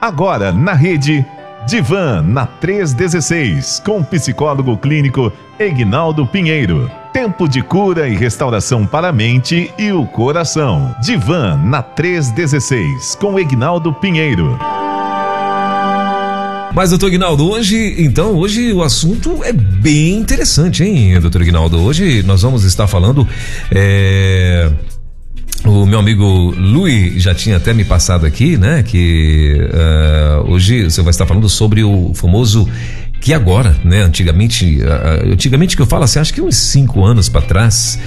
Agora na rede Divan na 316 com psicólogo clínico Egnaldo Pinheiro. Tempo de cura e restauração para a mente e o coração. Divan na 316 com Egnaldo Pinheiro. Mas, doutor Ignaldo, hoje, então, hoje o assunto é bem interessante, hein, doutor Ignaldo? Hoje nós vamos estar falando. É... O meu amigo Luiz já tinha até me passado aqui, né? Que uh, hoje você vai estar falando sobre o famoso que agora, né? Antigamente, uh, antigamente que eu falo assim, acho que uns cinco anos para trás,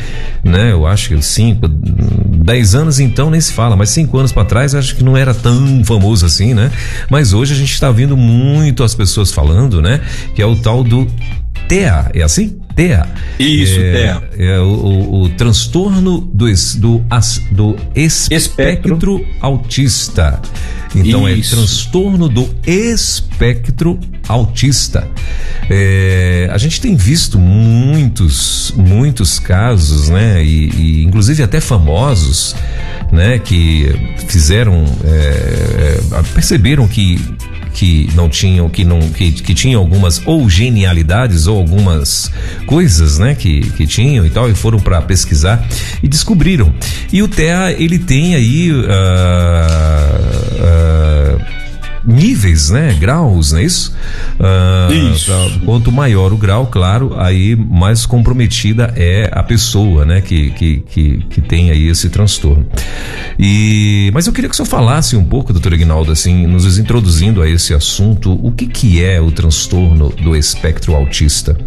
né? Eu acho que cinco, dez anos então nem se fala, mas cinco anos para trás acho que não era tão famoso assim, né? Mas hoje a gente está vendo muito as pessoas falando, né? Que é o tal do TEA, é assim? TEA. Isso, é, TEA. É o, o, o transtorno do, do, do espectro, espectro autista. Então Isso. é transtorno do espectro autista. É, a gente tem visto muitos, muitos casos, né? E, e inclusive até famosos, né? Que fizeram, é, é perceberam que que não tinham, que não, que, que tinham algumas ou genialidades ou algumas coisas, né, que, que tinham e tal, e foram para pesquisar e descobriram. E o TEA, ele tem aí. Uh, uh, níveis, né? Graus, não é isso? Uh, isso. Pra, quanto maior o grau, claro, aí mais comprometida é a pessoa, né? Que, que, que, que tem aí esse transtorno. E, mas eu queria que o senhor falasse um pouco, doutor Ignaldo, assim, nos introduzindo a esse assunto, o que que é o transtorno do espectro autista?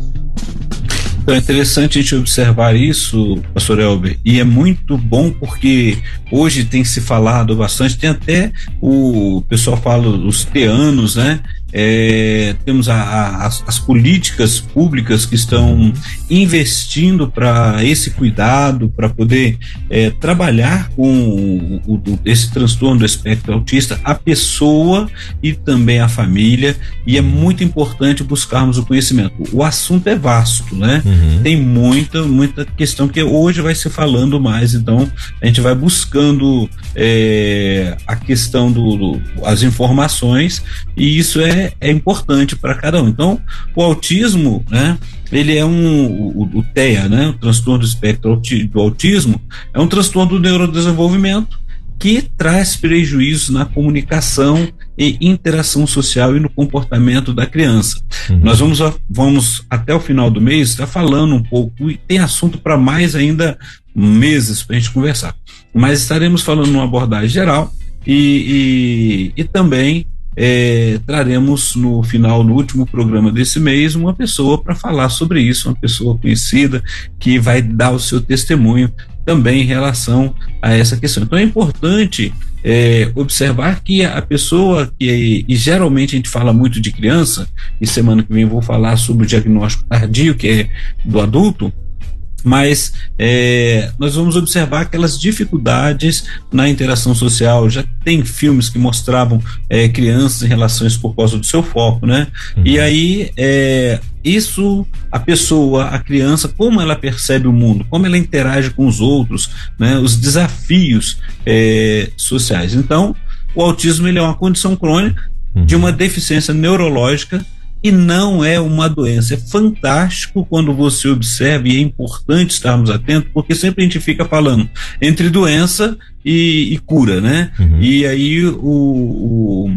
Então é interessante a gente observar isso, pastor Elber, e é muito bom porque hoje tem se falado bastante, tem até o, o pessoal fala os teanos, né? É, temos a, a, as, as, políticas públicas que estão investindo para esse cuidado, para poder é, trabalhar com o, o, esse transtorno do espectro autista, a pessoa e também a família, e é muito importante buscarmos o conhecimento. O assunto é vasto, né? Uhum. Tem muita, muita questão que hoje vai se falando mais, então a gente vai buscando é, a questão do, do, as informações, e isso é é, importante para cada um. Então, o autismo, né? Ele é um o, o TEA, né? O transtorno do espectro do autismo é um transtorno do neurodesenvolvimento que traz prejuízos na comunicação e interação social e no comportamento da criança. Uhum. Nós vamos, vamos até o final do mês estar falando um pouco e tem assunto para mais ainda meses para a gente conversar. Mas estaremos falando numa abordagem geral e, e, e também é, traremos no final, no último programa desse mês, uma pessoa para falar sobre isso, uma pessoa conhecida que vai dar o seu testemunho também em relação a essa questão. Então é importante é, observar que a pessoa que e geralmente a gente fala muito de criança e semana que vem vou falar sobre o diagnóstico tardio que é do adulto mas é, nós vamos observar aquelas dificuldades na interação social. Já tem filmes que mostravam é, crianças em relações por causa do seu foco, né? Uhum. E aí é, isso a pessoa, a criança, como ela percebe o mundo, como ela interage com os outros, né? Os desafios é, sociais. Então, o autismo ele é uma condição crônica uhum. de uma deficiência neurológica e não é uma doença. É fantástico quando você observa, e é importante estarmos atentos, porque sempre a gente fica falando entre doença e, e cura, né? Uhum. E aí o,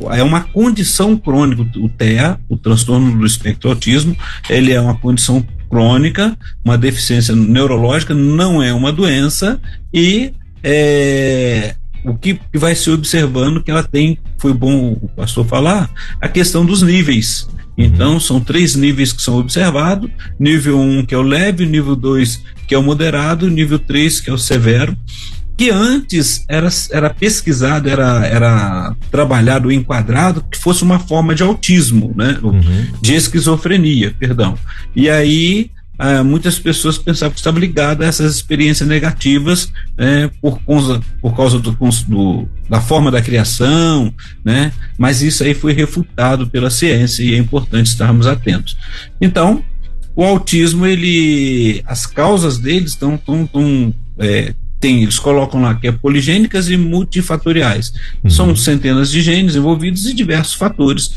o, é uma condição crônica, o TEA, o transtorno do espectro autismo, ele é uma condição crônica, uma deficiência neurológica, não é uma doença e é, o que, vai se observando que ela tem, foi bom o pastor falar, a questão dos níveis. Então, uhum. são três níveis que são observados: nível 1, um, que é o leve, nível 2, que é o moderado, nível 3, que é o severo. Que antes era, era pesquisado, era, era trabalhado, enquadrado, que fosse uma forma de autismo, né? Uhum. De esquizofrenia, perdão. E aí ah, muitas pessoas pensavam que estava ligado a essas experiências negativas né, por, causa, por causa do, do, da forma da criação, né? Mas isso aí foi refutado pela ciência e é importante estarmos atentos. Então, o autismo, ele, as causas dele estão, estão, estão é, tem, eles colocam lá que é poligênicas e multifatoriais. Uhum. São centenas de genes envolvidos e diversos fatores,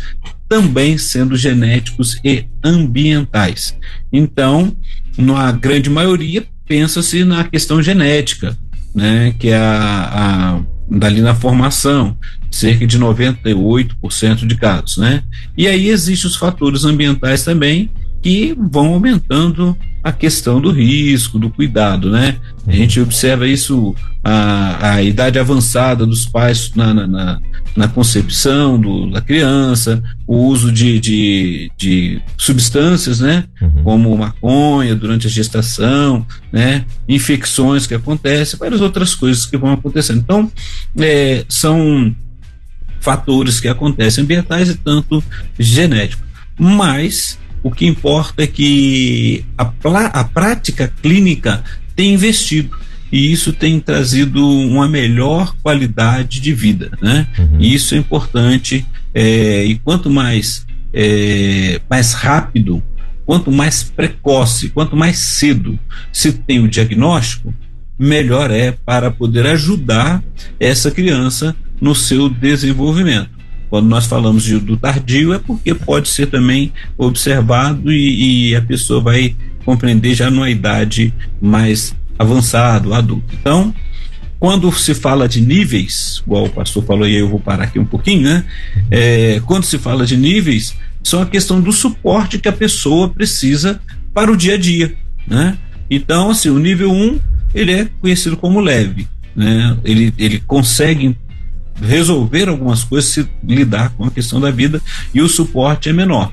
também sendo genéticos e ambientais. Então, na grande maioria, pensa-se na questão genética, né, que é a, a dali na formação, cerca de 98% de casos, né? E aí existem os fatores ambientais também que vão aumentando a questão do risco, do cuidado, né? A gente observa isso, a, a idade avançada dos pais na, na, na concepção do, da criança, o uso de, de, de substâncias, né? Uhum. Como maconha durante a gestação, né? Infecções que acontecem, várias outras coisas que vão acontecendo. Então, é, são fatores que acontecem ambientais e tanto genéticos. Mas o que importa é que a, a prática clínica tem investido e isso tem trazido uma melhor qualidade de vida, né? Uhum. E isso é importante é, e quanto mais é, mais rápido, quanto mais precoce, quanto mais cedo se tem o diagnóstico, melhor é para poder ajudar essa criança no seu desenvolvimento. Quando nós falamos de, do tardio, é porque pode ser também observado e, e a pessoa vai compreender já numa idade mais avançada, adulto. Então, quando se fala de níveis, igual o pastor falou, e eu vou parar aqui um pouquinho, né? É, quando se fala de níveis, são a questão do suporte que a pessoa precisa para o dia a dia, né? Então, assim, o nível 1, ele é conhecido como leve, né? Ele, ele consegue resolver algumas coisas, se lidar com a questão da vida e o suporte é menor.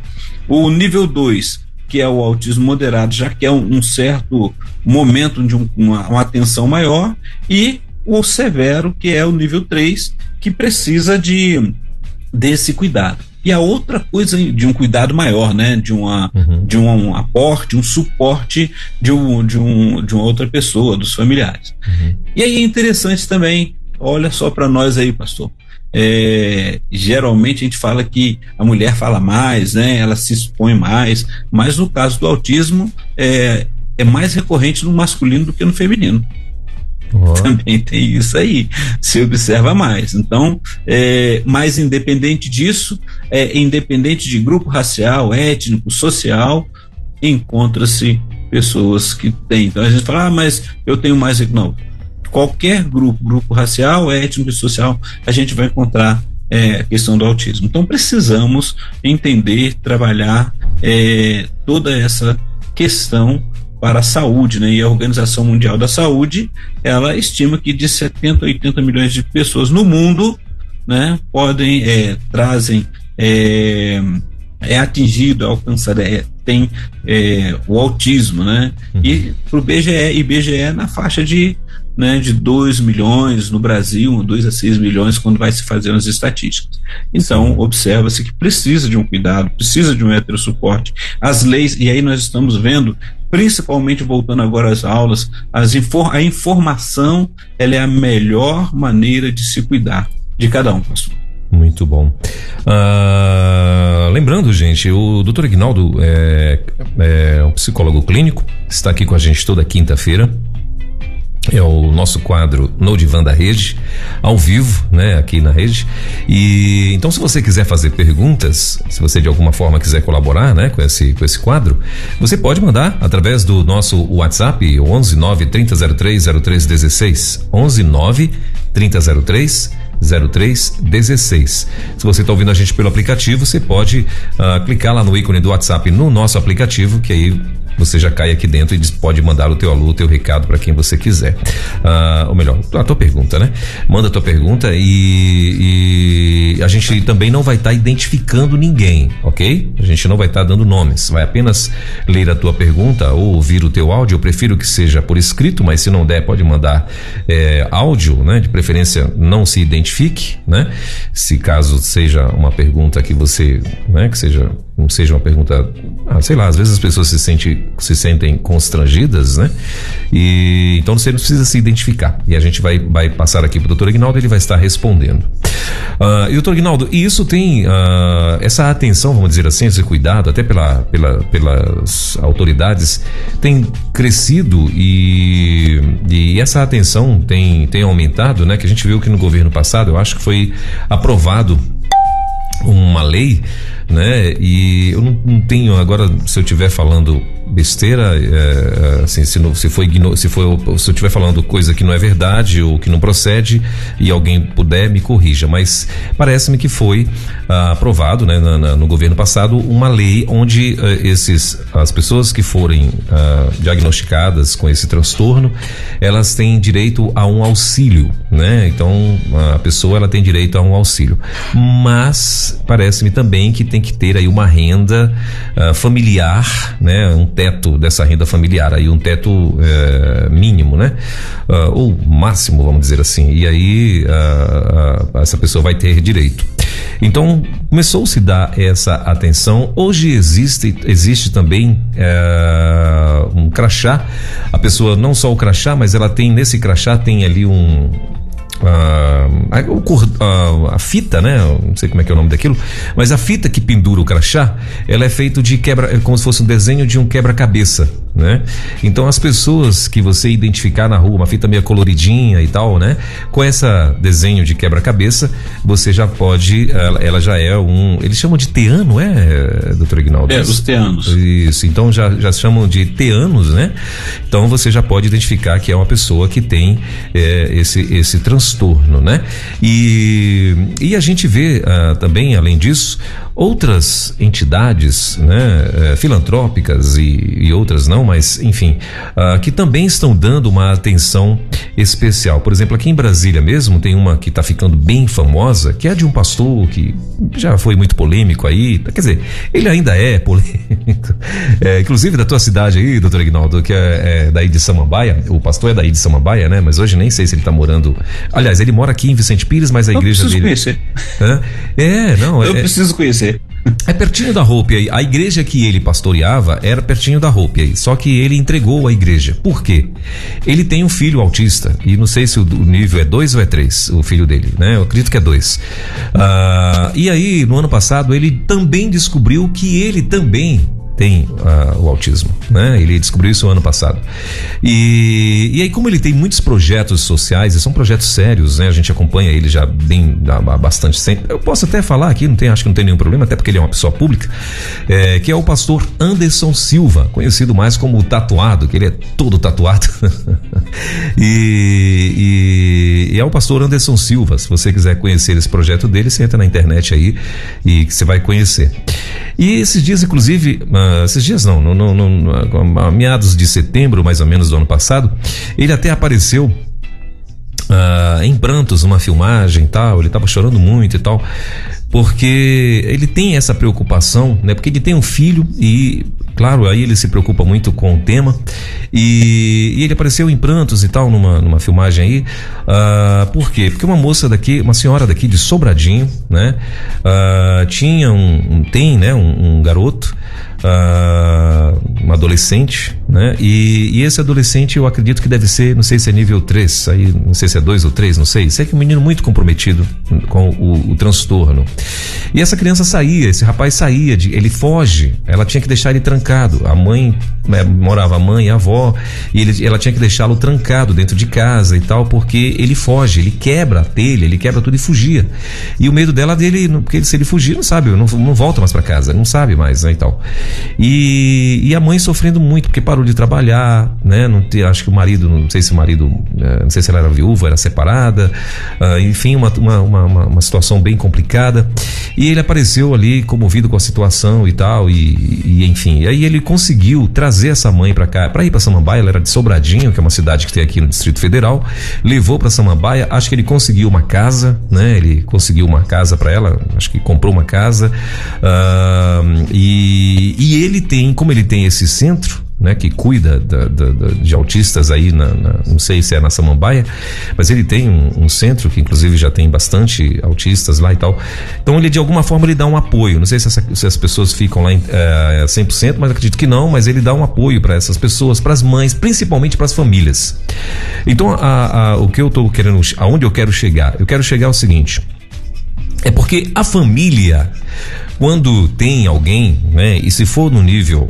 O nível 2, que é o autismo moderado, já quer um, um certo momento de um, uma, uma atenção maior, e o severo, que é o nível 3, que precisa de desse cuidado. E a outra coisa de um cuidado maior, né? De, uma, uhum. de um, um, aporte, um suporte de, um, de, um, de uma outra pessoa, dos familiares. Uhum. E aí é interessante também Olha só para nós aí, pastor. É, geralmente a gente fala que a mulher fala mais, né? Ela se expõe mais, mas no caso do autismo é, é mais recorrente no masculino do que no feminino. Oh. Também tem isso aí, se observa mais. Então, é, mas independente disso, é, independente de grupo racial, étnico, social, encontra-se pessoas que têm. Então a gente fala, ah, mas eu tenho mais. Não, qualquer grupo, grupo racial, étnico e social, a gente vai encontrar é, a questão do autismo. Então precisamos entender, trabalhar é, toda essa questão para a saúde, né? E a Organização Mundial da Saúde, ela estima que de 70 a 80 milhões de pessoas no mundo, né, podem é, trazem é, é atingido, é alcançado, é, tem é, o autismo, né? Uhum. E para o BGE, IBGE na faixa de né, de 2 milhões no Brasil, 2 a 6 milhões quando vai se fazer as estatísticas. Então, observa-se que precisa de um cuidado, precisa de um heterossuporte. As leis, e aí nós estamos vendo, principalmente voltando agora às aulas, as infor a informação ela é a melhor maneira de se cuidar de cada um, pastor. Muito bom. Uh, lembrando, gente, o Dr. Ignaldo é, é um psicólogo clínico, está aqui com a gente toda quinta-feira é o nosso quadro No Divã da Rede, ao vivo, né, aqui na rede. E então, se você quiser fazer perguntas, se você de alguma forma quiser colaborar, né, com esse, com esse quadro, você pode mandar através do nosso WhatsApp, 11 9 3003 0316. 11 9 3003 0316. Se você está ouvindo a gente pelo aplicativo, você pode uh, clicar lá no ícone do WhatsApp no nosso aplicativo, que aí você já cai aqui dentro e pode mandar o teu alô, o teu recado para quem você quiser. Ah, ou melhor, a tua pergunta, né? Manda a tua pergunta e, e a gente também não vai estar tá identificando ninguém, ok? A gente não vai estar tá dando nomes, vai apenas ler a tua pergunta ou ouvir o teu áudio. Eu prefiro que seja por escrito, mas se não der, pode mandar é, áudio, né? De preferência, não se identifique, né? Se caso seja uma pergunta que você, né? Que seja não seja uma pergunta, ah, sei lá, às vezes as pessoas se sentem se sentem constrangidas, né? E então você não precisa se identificar. E a gente vai, vai passar aqui para o doutor Ignaldo, ele vai estar respondendo. Uh, e doutor Ignaldo, e isso tem uh, essa atenção, vamos dizer assim, esse cuidado, até pela, pela, pelas autoridades, tem crescido e, e essa atenção tem, tem aumentado, né? Que a gente viu que no governo passado, eu acho que foi aprovado uma lei, né? E eu não, não tenho agora, se eu estiver falando besteira, é, assim, se, não, se, foi, se, foi, se eu estiver falando coisa que não é verdade ou que não procede e alguém puder, me corrija. Mas parece-me que foi ah, aprovado né, na, na, no governo passado uma lei onde ah, esses, as pessoas que forem ah, diagnosticadas com esse transtorno, elas têm direito a um auxílio, né? Então a pessoa ela tem direito a um auxílio. Mas parece-me também que tem que ter aí uma renda familiar, né? Um teto dessa renda familiar, aí um teto é, mínimo, né? Uh, ou máximo, vamos dizer assim. E aí uh, uh, essa pessoa vai ter direito. Então começou-se dar essa atenção. Hoje existe, existe também é, um crachá. A pessoa não só o crachá, mas ela tem nesse crachá tem ali um a, a, a, fita, né? Não sei como é que é o nome daquilo, mas a fita que pendura o crachá, ela é feita de quebra, é como se fosse um desenho de um quebra-cabeça, né? Então as pessoas que você identificar na rua, uma fita meio coloridinha e tal, né? Com essa desenho de quebra-cabeça, você já pode, ela, ela, já é um, eles chamam de teano, é, doutor Ignaldo? É, os teanos. Isso, então já, já chamam de teanos, né? Então você já pode identificar que é uma pessoa que tem é, esse, esse transtorno, né? E, e a gente vê uh, também, além disso, outras entidades né, é, filantrópicas e, e, outras não, mas enfim, uh, que também estão dando uma atenção especial. Por exemplo, aqui em Brasília mesmo tem uma que está ficando bem famosa, que é de um pastor que já foi muito polêmico aí. Quer dizer, ele ainda é polêmico. É, inclusive da tua cidade aí, doutor Ignaldo, que é, é, daí de Samambaia. O pastor é daí de Samambaia, né? Mas hoje nem sei se ele está morando. Aliás, ele mora aqui em Vicente Pires, mas a Eu igreja preciso dele. Conhecer. É, não. Eu é, preciso conhecer. É pertinho da Hope aí. A igreja que ele pastoreava era pertinho da Hope aí. Só que ele entregou a igreja. Por quê? Ele tem um filho autista. E não sei se o nível é dois ou é três, o filho dele, né? Eu acredito que é dois. Ah, e aí, no ano passado, ele também descobriu que ele também tem uh, o autismo, né? Ele descobriu isso ano passado. E, e aí, como ele tem muitos projetos sociais, e são projetos sérios, né? A gente acompanha ele já bem há bastante tempo. Eu posso até falar aqui, não tem, acho que não tem nenhum problema, até porque ele é uma pessoa pública, é, que é o pastor Anderson Silva, conhecido mais como o tatuado, que ele é todo tatuado. e, e, e, é o pastor Anderson Silva. Se você quiser conhecer esse projeto dele, você entra na internet aí e você vai conhecer. E esses dias, inclusive, esses dias não, no, no, no, a meados de setembro, mais ou menos do ano passado, ele até apareceu Uh, em prantos uma filmagem e tal, ele estava chorando muito e tal, porque ele tem essa preocupação, né? Porque ele tem um filho e, claro, aí ele se preocupa muito com o tema e, e ele apareceu em prantos e tal numa, numa filmagem aí, uh, por quê? Porque uma moça daqui, uma senhora daqui de Sobradinho, né? Uh, tinha um, um, tem, né? um, um garoto uh, uma adolescente, né? E, e, esse adolescente eu acredito que deve ser, não sei se é nível 3, aí não sei se é 2 ou 3, não sei. Sei que é um menino muito comprometido com o, o, transtorno. E essa criança saía, esse rapaz saía, de, ele foge, ela tinha que deixar ele trancado. A mãe, né, morava a mãe e a avó, e ele, ela tinha que deixá-lo trancado dentro de casa e tal, porque ele foge, ele quebra a telha, ele quebra tudo e fugia. E o medo dela dele, porque se ele fugir, não sabe, não, não volta mais para casa, não sabe mais, né, e tal. E, e a mãe sofrendo muito, porque parou de trabalhar, né? Não te, acho que o marido, não sei se o marido, é, não sei se ela era viúva, era separada, uh, enfim, uma, uma, uma, uma, situação bem complicada. E ele apareceu ali comovido com a situação e tal, e, e enfim. E aí ele conseguiu trazer essa mãe para cá, para ir para Samambaia, ela era de Sobradinho, que é uma cidade que tem aqui no Distrito Federal, levou para Samambaia, acho que ele conseguiu uma casa, né? Ele conseguiu uma casa para ela, acho que comprou uma casa, uh, e, e ele tem, como ele tem esse centro, né, que cuida da, da, da, de autistas aí, na, na, não sei se é na Samambaia, mas ele tem um, um, centro que inclusive já tem bastante autistas lá e tal. Então ele de alguma forma ele dá um apoio. Não sei se, essa, se as pessoas ficam lá é, 100%, mas acredito que não. Mas ele dá um apoio para essas pessoas, para as mães, principalmente para as famílias. Então a, a, o que eu estou querendo, aonde eu quero chegar? Eu quero chegar ao seguinte. É porque a família, quando tem alguém, né, e se for no nível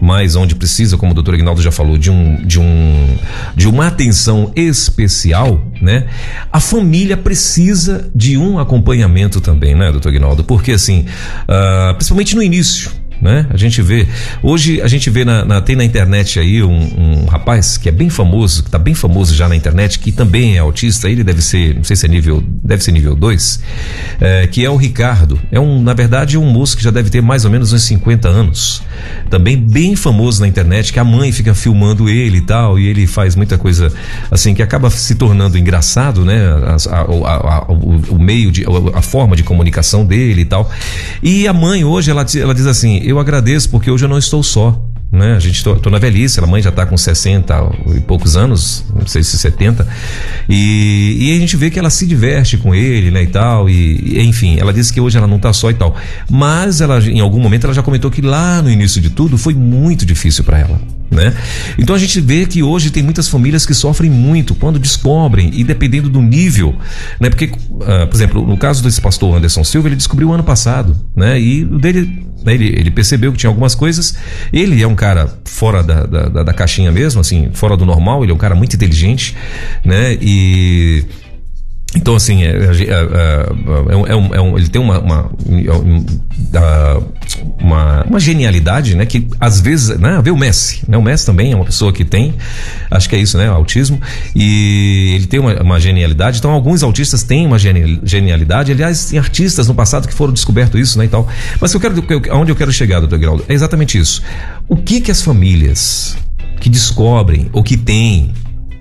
mais onde precisa, como o doutor Ignaldo já falou, de um, de um de uma atenção especial, né? A família precisa de um acompanhamento também, né, doutor Ignaldo? Porque assim, uh, principalmente no início, né? A gente vê. Hoje a gente vê na, na tem na internet aí um, um, rapaz que é bem famoso, que tá bem famoso já na internet, que também é autista, ele deve ser, não sei se é nível, deve ser nível 2, é, que é o Ricardo. É um, na verdade, um moço que já deve ter mais ou menos uns 50 anos. Também bem famoso na internet, que a mãe fica filmando ele e tal, e ele faz muita coisa assim que acaba se tornando engraçado, né? A, a, a, o, o, meio de, a forma de comunicação dele e tal. E a mãe hoje ela, ela diz assim: eu agradeço porque hoje eu não estou só. Né? A gente tô, tô na velhice, a mãe já está com 60 e poucos anos, não sei se 70, e, e a gente vê que ela se diverte com ele, né, e tal, e, e enfim, ela disse que hoje ela não está só e tal, mas ela, em algum momento, ela já comentou que lá no início de tudo foi muito difícil para ela, né? Então a gente vê que hoje tem muitas famílias que sofrem muito quando descobrem e dependendo do nível, né? Porque, uh, por exemplo, no caso desse pastor Anderson Silva, ele descobriu ano passado, né? E o dele, né? ele, ele percebeu que tinha algumas coisas. Ele é um cara fora da, da, da caixinha mesmo, assim, fora do normal. Ele é um cara muito inteligente, né? E então, assim, é, é, é, é, um, é um, ele tem uma uma, uma, uma, genialidade, né? Que às vezes, né? Vê o Messi, né? O Messi também é uma pessoa que tem, acho que é isso, né? Autismo. E ele tem uma, uma genialidade. Então, alguns autistas têm uma genialidade. Aliás, tem artistas no passado que foram descoberto isso, né? E tal. Mas eu quero, aonde eu quero chegar, doutor Graldo, é exatamente isso. O que que as famílias que descobrem ou que têm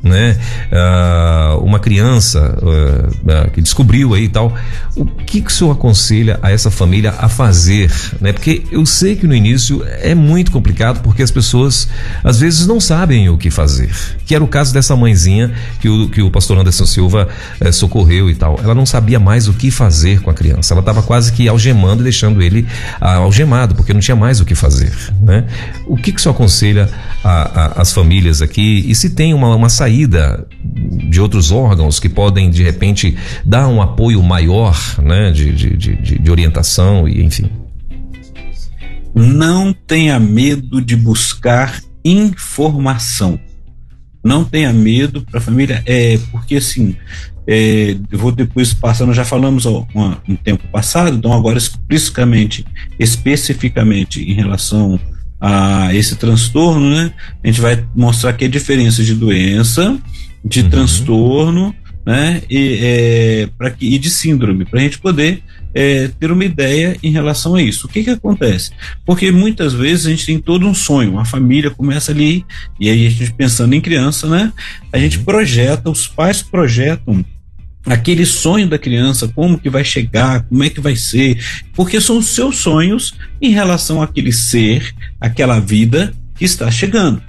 né? Uh, uma criança uh, uh, que descobriu aí e tal. O que, que o senhor aconselha a essa família a fazer, né? Porque eu sei que no início é muito complicado porque as pessoas às vezes não sabem o que fazer. Que era o caso dessa mãezinha que o, que o pastor Anderson Silva eh, socorreu e tal. Ela não sabia mais o que fazer com a criança. Ela estava quase que algemando e deixando ele algemado porque não tinha mais o que fazer, né? O que, que o senhor aconselha as famílias aqui e se tem uma, uma saída de outros órgãos que podem, de repente, dar um apoio maior né, de, de, de, de orientação e enfim. Não tenha medo de buscar informação. Não tenha medo para a família, é porque assim, é, eu vou depois passando, já falamos ó, um, um tempo passado, então agora especificamente, especificamente em relação a esse transtorno, né? A gente vai mostrar aqui a diferença de doença, de uhum. transtorno, né? E, é, pra, e de síndrome, para a gente poder é, ter uma ideia em relação a isso. O que que acontece? Porque muitas vezes a gente tem todo um sonho, a família começa ali, e aí a gente pensando em criança, né? A gente uhum. projeta, os pais projetam aquele sonho da criança, como que vai chegar, como é que vai ser, porque são os seus sonhos em relação àquele ser, aquela vida que está chegando.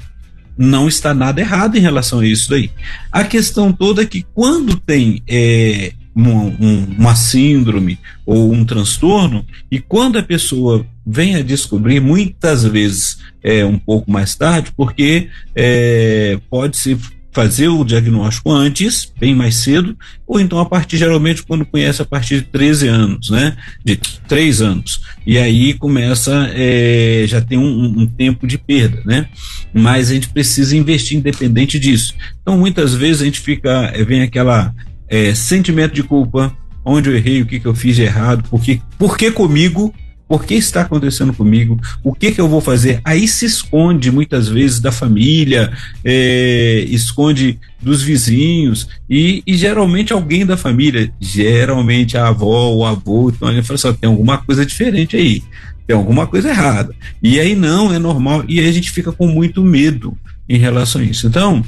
Não está nada errado em relação a isso daí. A questão toda é que quando tem é, uma, um, uma síndrome ou um transtorno, e quando a pessoa vem a descobrir, muitas vezes é um pouco mais tarde, porque é, pode ser fazer o diagnóstico antes, bem mais cedo, ou então a partir, geralmente, quando conhece a partir de 13 anos, né? De 3 anos. E aí começa, é, já tem um, um, tempo de perda, né? Mas a gente precisa investir independente disso. Então, muitas vezes a gente fica, é, vem aquela é, sentimento de culpa, onde eu errei, o que, que eu fiz de errado, por que, por que comigo, por que está acontecendo comigo? O que, que eu vou fazer? Aí se esconde muitas vezes da família, é, esconde dos vizinhos e, e, geralmente alguém da família, geralmente a avó, o avô, então ele fala assim: tem alguma coisa diferente aí, tem alguma coisa errada. E aí não, é normal, e aí a gente fica com muito medo em relação a isso. Então,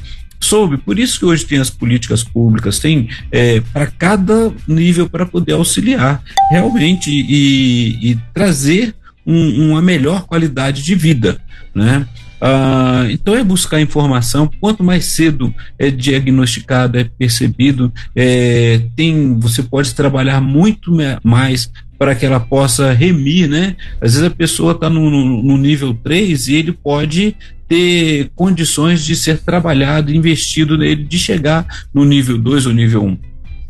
soube. Por isso que hoje tem as políticas públicas, tem é, para cada nível para poder auxiliar realmente e, e trazer um, uma melhor qualidade de vida, né? Ah, então é buscar informação. Quanto mais cedo é diagnosticado, é percebido, é, tem, você pode trabalhar muito mais para que ela possa remir, né? Às vezes a pessoa está no, no, nível 3 e ele pode ter condições de ser trabalhado, investido nele, de chegar no nível 2 ou nível 1. Um.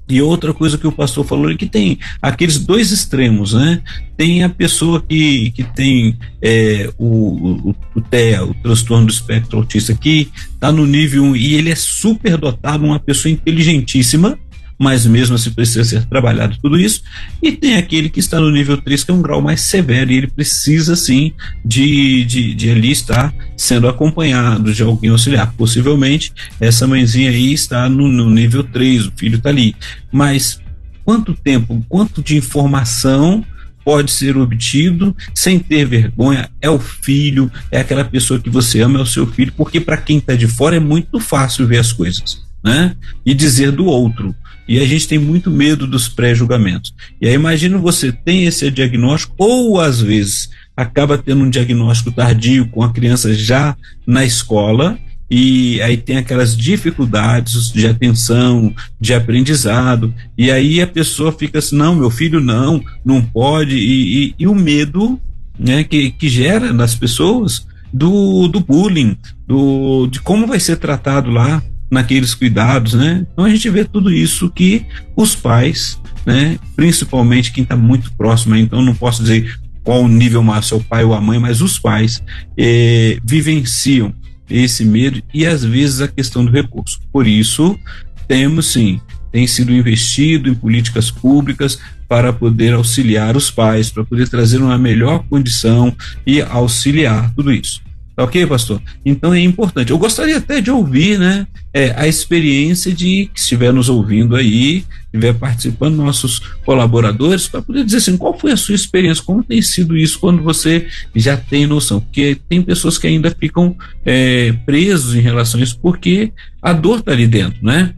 E outra coisa que o pastor falou é que tem aqueles dois extremos, né? Tem a pessoa que, que tem é, o, o, o TEA, o transtorno do espectro autista, que está no nível 1 e ele é super dotado, uma pessoa inteligentíssima, mas mesmo assim precisa ser trabalhado tudo isso. E tem aquele que está no nível 3, que é um grau mais severo, e ele precisa sim de, de, de ali estar sendo acompanhado de alguém auxiliar. Possivelmente essa mãezinha aí está no, no nível 3, o filho está ali. Mas quanto tempo, quanto de informação pode ser obtido sem ter vergonha é o filho, é aquela pessoa que você ama, é o seu filho, porque para quem está de fora é muito fácil ver as coisas, né? E dizer do outro. E a gente tem muito medo dos pré-julgamentos. E aí imagina você tem esse diagnóstico, ou às vezes acaba tendo um diagnóstico tardio com a criança já na escola, e aí tem aquelas dificuldades de atenção, de aprendizado, e aí a pessoa fica assim, não, meu filho não, não pode, e, e, e o medo né, que, que gera nas pessoas do, do bullying, do, de como vai ser tratado lá, naqueles cuidados, né? Então a gente vê tudo isso que os pais, né? Principalmente quem está muito próximo, então não posso dizer qual o nível mais o pai ou a mãe, mas os pais eh, vivenciam esse medo e às vezes a questão do recurso. Por isso temos sim tem sido investido em políticas públicas para poder auxiliar os pais, para poder trazer uma melhor condição e auxiliar tudo isso. Tá ok, pastor? Então é importante. Eu gostaria até de ouvir, né, é, a experiência de que estiver nos ouvindo aí, estiver participando, nossos colaboradores, para poder dizer assim, qual foi a sua experiência, como tem sido isso quando você já tem noção? Porque tem pessoas que ainda ficam é, presos em relação a isso, porque a dor está ali dentro, né?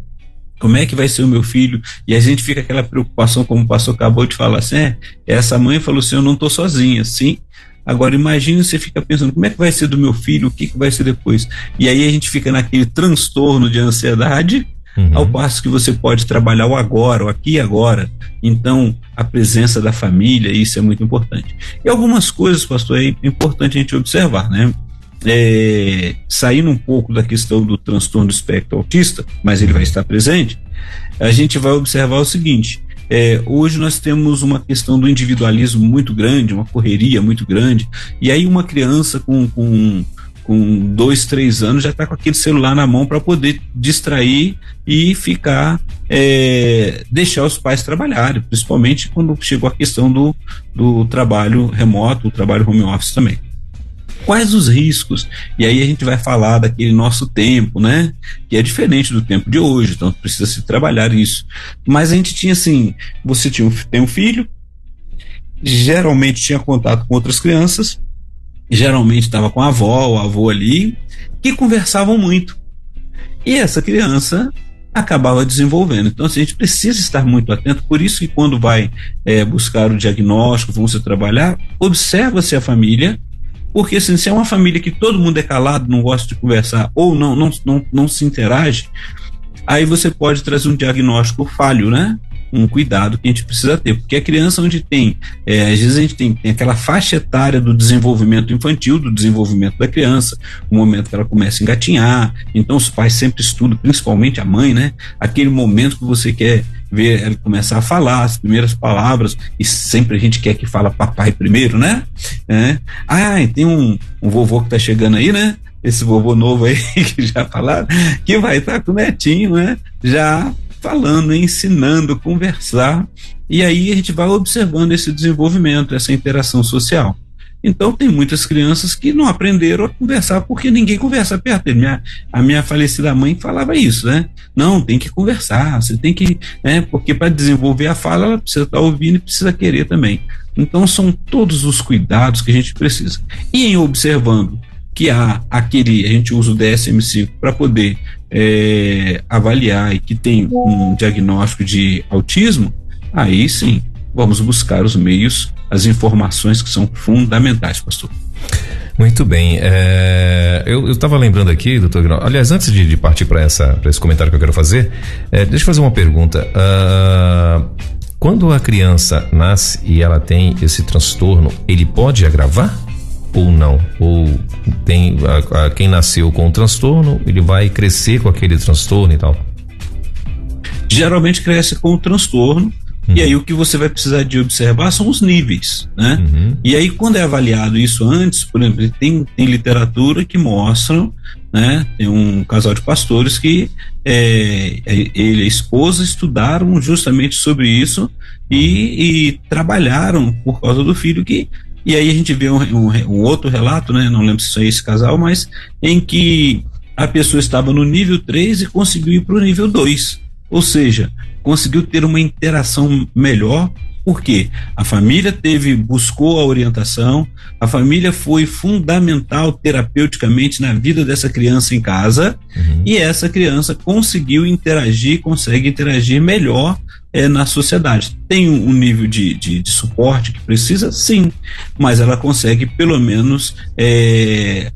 Como é que vai ser o meu filho? E a gente fica aquela preocupação, como o pastor acabou de falar assim, é, essa mãe falou assim, eu não estou sozinha, sim, Agora imagine você fica pensando como é que vai ser do meu filho, o que, que vai ser depois. E aí a gente fica naquele transtorno de ansiedade, uhum. ao passo que você pode trabalhar o agora, o aqui e agora. Então, a presença da família, isso é muito importante. E algumas coisas, pastor, é importante a gente observar, né? É, saindo um pouco da questão do transtorno do espectro autista, mas ele vai estar presente, a gente vai observar o seguinte: é, hoje nós temos uma questão do individualismo muito grande, uma correria muito grande, e aí uma criança com, com, com dois, três anos já está com aquele celular na mão para poder distrair e ficar, é, deixar os pais trabalharem, principalmente quando chegou a questão do, do trabalho remoto, o trabalho home office também quais os riscos? E aí a gente vai falar daquele nosso tempo, né? Que é diferente do tempo de hoje, então precisa se trabalhar isso. Mas a gente tinha assim: você tinha um, tem um filho, geralmente tinha contato com outras crianças, geralmente estava com a avó ou avô ali, que conversavam muito. E essa criança acabava desenvolvendo. Então, assim, a gente precisa estar muito atento. Por isso que quando vai é, buscar o diagnóstico, vão se trabalhar, observa-se a família porque assim, se é uma família que todo mundo é calado, não gosta de conversar ou não, não, não, não se interage, aí você pode trazer um diagnóstico falho, né? um cuidado que a gente precisa ter, porque a criança onde tem, é, às vezes a gente tem, tem aquela faixa etária do desenvolvimento infantil, do desenvolvimento da criança, o momento que ela começa a engatinhar, então os pais sempre estudam, principalmente a mãe, né? Aquele momento que você quer ver ela começar a falar as primeiras palavras, e sempre a gente quer que fala papai primeiro, né? É. Ah, tem um, um vovô que tá chegando aí, né? Esse vovô novo aí que já falaram, que vai estar tá com o netinho, né? Já falando, ensinando, conversar, e aí a gente vai observando esse desenvolvimento, essa interação social. Então tem muitas crianças que não aprenderam a conversar porque ninguém conversa perto. Minha, a minha falecida mãe falava isso, né? Não, tem que conversar, você tem que, né? Porque para desenvolver a fala, ela precisa estar tá ouvindo e precisa querer também. Então são todos os cuidados que a gente precisa. E em observando que há aquele, a gente usa o DSM-5 para poder é, avaliar e que tem um diagnóstico de autismo, aí sim vamos buscar os meios, as informações que são fundamentais, pastor. Muito bem. É, eu estava lembrando aqui, doutor Gnal, aliás, antes de, de partir para esse comentário que eu quero fazer, é, deixa eu fazer uma pergunta. Uh, quando a criança nasce e ela tem esse transtorno, ele pode agravar? Ou não? Ou tem a, a, quem nasceu com o transtorno, ele vai crescer com aquele transtorno e tal? Geralmente cresce com o transtorno, Uhum. E aí o que você vai precisar de observar são os níveis, né? Uhum. E aí quando é avaliado isso antes, por exemplo, tem, tem literatura que mostram, né? Tem um casal de pastores que é, é ele e a esposa estudaram justamente sobre isso e, e trabalharam por causa do filho que e aí a gente vê um, um, um, outro relato, né? Não lembro se é esse casal, mas em que a pessoa estava no nível 3 e conseguiu ir para o nível 2. Ou seja, conseguiu ter uma interação melhor, porque a família teve, buscou a orientação, a família foi fundamental terapeuticamente na vida dessa criança em casa, uhum. e essa criança conseguiu interagir, consegue interagir melhor é, na sociedade. Tem um, nível de, de, de, suporte que precisa, sim, mas ela consegue pelo menos é,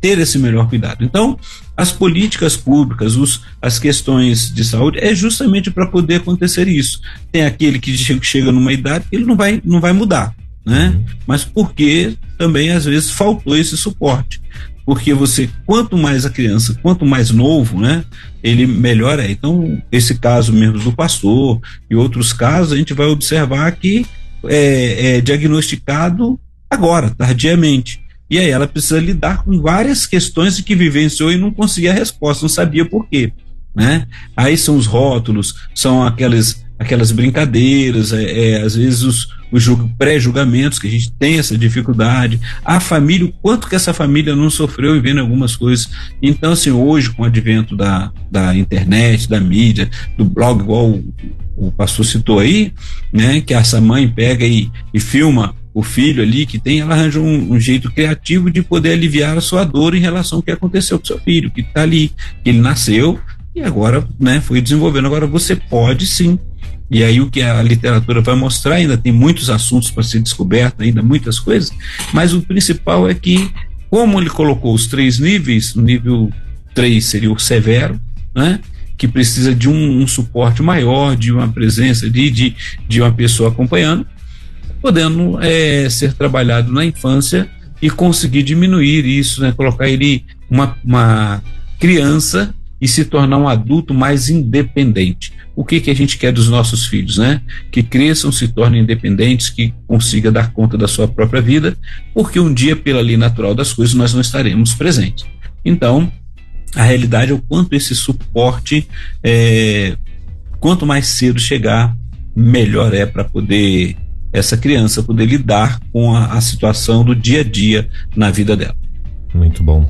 ter esse melhor cuidado. Então, as políticas públicas, os, as questões de saúde, é justamente para poder acontecer isso. Tem aquele que chega numa idade que ele não vai, não vai mudar, né? Uhum. Mas porque também às vezes faltou esse suporte. Porque você, quanto mais a criança, quanto mais novo, né, ele melhor é. Então, esse caso mesmo do pastor e outros casos, a gente vai observar que é, é diagnosticado agora, tardiamente. E aí ela precisa lidar com várias questões que vivenciou e não conseguia a resposta, não sabia por quê. Né? Aí são os rótulos, são aquelas, aquelas brincadeiras, é, é às vezes os, os pré-julgamentos, que a gente tem essa dificuldade, a família, o quanto que essa família não sofreu em vendo algumas coisas. Então, assim, hoje, com o advento da, da internet, da mídia, do blog, igual o, o pastor citou aí, né, que essa mãe pega e, e filma o filho ali que tem, ela arranja um, um, jeito criativo de poder aliviar a sua dor em relação ao que aconteceu com seu filho, que está ali, que ele nasceu e agora, né, foi desenvolvendo. Agora você pode sim. E aí o que a literatura vai mostrar, ainda tem muitos assuntos para ser descoberto, ainda muitas coisas, mas o principal é que, como ele colocou os três níveis, o nível 3 seria o severo, né? que precisa de um, um, suporte maior, de uma presença de, de, de uma pessoa acompanhando, podendo é, ser trabalhado na infância e conseguir diminuir isso, né? colocar ele uma, uma criança e se tornar um adulto mais independente. O que que a gente quer dos nossos filhos, né? Que cresçam, se tornem independentes, que consiga dar conta da sua própria vida, porque um dia pela lei natural das coisas nós não estaremos presentes. Então, a realidade é o quanto esse suporte, é, quanto mais cedo chegar, melhor é para poder essa criança poder lidar com a, a situação do dia a dia na vida dela. Muito bom.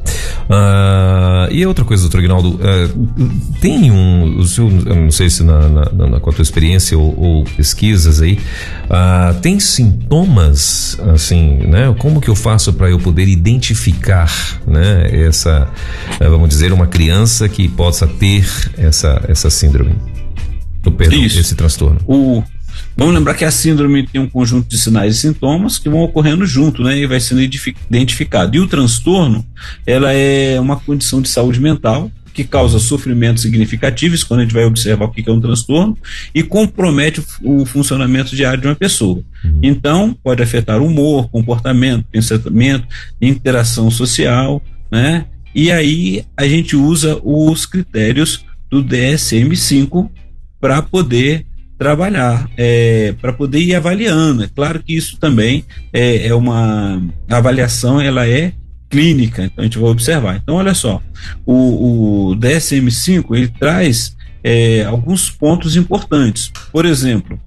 Uh, e outra coisa, doutor Aguinaldo, uh, tem um, o seu, não sei se na, na, na, com a tua experiência ou, ou pesquisas aí, uh, tem sintomas, assim, né? Como que eu faço para eu poder identificar, né? Essa, eh, vamos dizer, uma criança que possa ter essa, essa síndrome, perdão, Isso. esse transtorno. O, Vamos lembrar que a síndrome tem um conjunto de sinais e sintomas que vão ocorrendo junto, né? E vai sendo identificado. E o transtorno, ela é uma condição de saúde mental que causa sofrimentos significativos quando a gente vai observar o que é um transtorno e compromete o funcionamento diário de uma pessoa. Uhum. Então, pode afetar humor, comportamento, pensamento, interação social, né? E aí a gente usa os critérios do DSM-5 para poder trabalhar, é, para poder ir avaliando. É claro que isso também é, é uma avaliação, ela é clínica, então a gente vai observar. Então, olha só, o, o DSM-5 ele traz é, alguns pontos importantes. Por exemplo,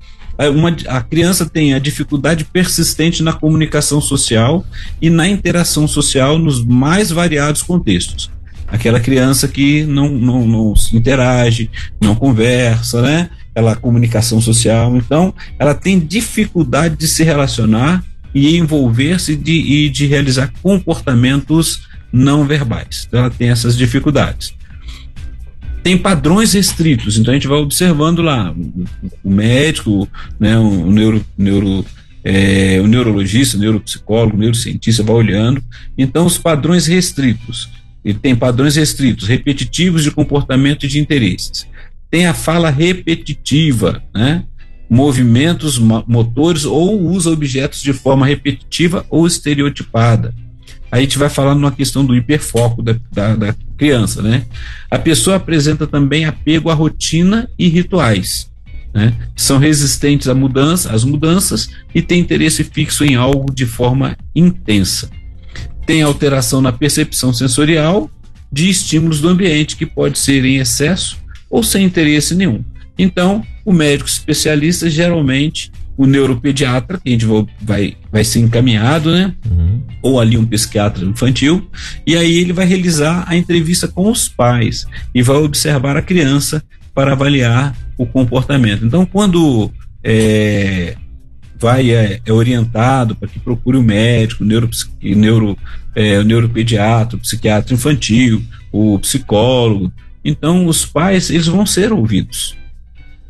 uma, a criança tem a dificuldade persistente na comunicação social e na interação social nos mais variados contextos. Aquela criança que não, não, não interage, não conversa, né? aquela comunicação social. Então, ela tem dificuldade de se relacionar e envolver-se de, e de realizar comportamentos não verbais. Então, ela tem essas dificuldades. Tem padrões restritos, então a gente vai observando lá o médico, né, o neuro, neuro é, o neurologista, o neuropsicólogo, o neurocientista vai olhando. Então, os padrões restritos. Ele tem padrões restritos, repetitivos de comportamento e de interesses. Tem a fala repetitiva, né? movimentos motores ou usa objetos de forma repetitiva ou estereotipada. Aí a gente vai falar numa questão do hiperfoco da, da, da criança, né? A pessoa apresenta também apego à rotina e rituais, né? São resistentes à mudança, às mudanças e tem interesse fixo em algo de forma intensa. Tem alteração na percepção sensorial de estímulos do ambiente, que pode ser em excesso ou sem interesse nenhum. Então, o médico especialista geralmente o neuropediatra, que a gente vai, vai ser encaminhado, né? Uhum. Ou ali um psiquiatra infantil, e aí ele vai realizar a entrevista com os pais e vai observar a criança para avaliar o comportamento. Então, quando é, vai é, é orientado para que procure o médico, o, neuro, neuro, é, o neuropediatra, o psiquiatra infantil, o psicólogo, então os pais eles vão ser ouvidos.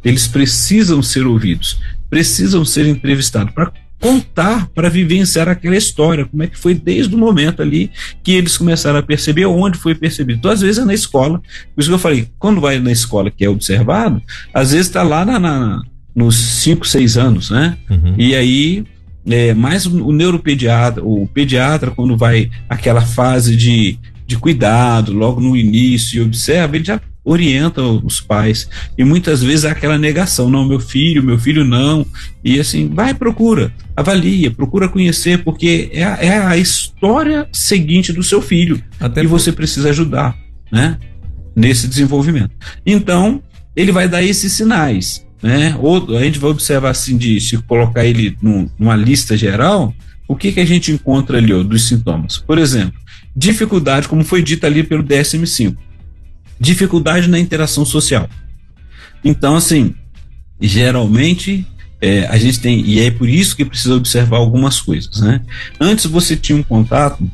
Eles precisam ser ouvidos precisam ser entrevistados para contar, para vivenciar aquela história, como é que foi desde o momento ali que eles começaram a perceber onde foi percebido. Então, às vezes é na escola, por isso que eu falei, quando vai na escola que é observado, às vezes está lá na, na, nos 5, 6 anos, né? Uhum. E aí, é, mais o neuropediatra, o pediatra, quando vai aquela fase de, de cuidado, logo no início, e observa, ele já orienta os pais. E muitas vezes há aquela negação, não, meu filho, meu filho não. E assim, vai, procura, avalia, procura conhecer, porque é a, é a história seguinte do seu filho. Até e por... você precisa ajudar, né? Nesse desenvolvimento. Então, ele vai dar esses sinais. Né? Ou a gente vai observar assim, de se colocar ele num, numa lista geral, o que, que a gente encontra ali ó, dos sintomas? Por exemplo, dificuldade, como foi dito ali pelo DSM-5 dificuldade na interação social. Então, assim, geralmente é, a gente tem, e é por isso que precisa observar algumas coisas, né? Antes você tinha um contato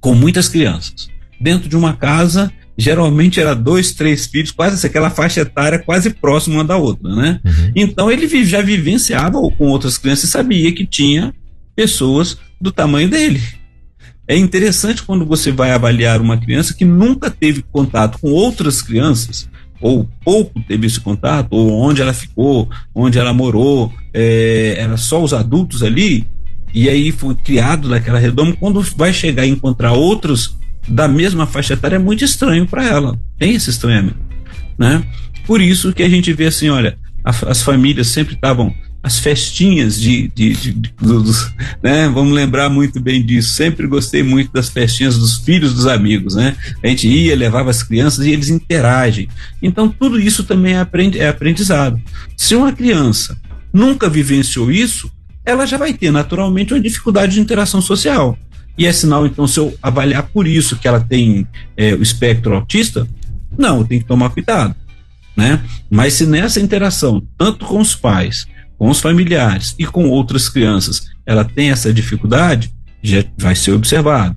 com muitas crianças. Dentro de uma casa, geralmente era dois, três filhos, quase aquela faixa etária quase próxima uma da outra, né? Uhum. Então ele já vivenciava com outras crianças e sabia que tinha pessoas do tamanho dele. É interessante quando você vai avaliar uma criança que nunca teve contato com outras crianças, ou pouco teve esse contato, ou onde ela ficou, onde ela morou, é, era só os adultos ali, e aí foi criado naquela redoma. Quando vai chegar a encontrar outros da mesma faixa etária, é muito estranho para ela. Tem esse estranhamento, né? Por isso que a gente vê assim, olha, a, as famílias sempre estavam as festinhas de, de, de, de dos, né? Vamos lembrar muito bem disso. Sempre gostei muito das festinhas dos filhos dos amigos, né? A gente ia, levava as crianças e eles interagem. Então tudo isso também é, aprendi, é aprendizado. Se uma criança nunca vivenciou isso, ela já vai ter naturalmente uma dificuldade de interação social. E é sinal, então, se eu avaliar por isso que ela tem é, o espectro autista, não, tem que tomar cuidado. Né? Mas se nessa interação, tanto com os pais com os familiares e com outras crianças, ela tem essa dificuldade, já vai ser observado.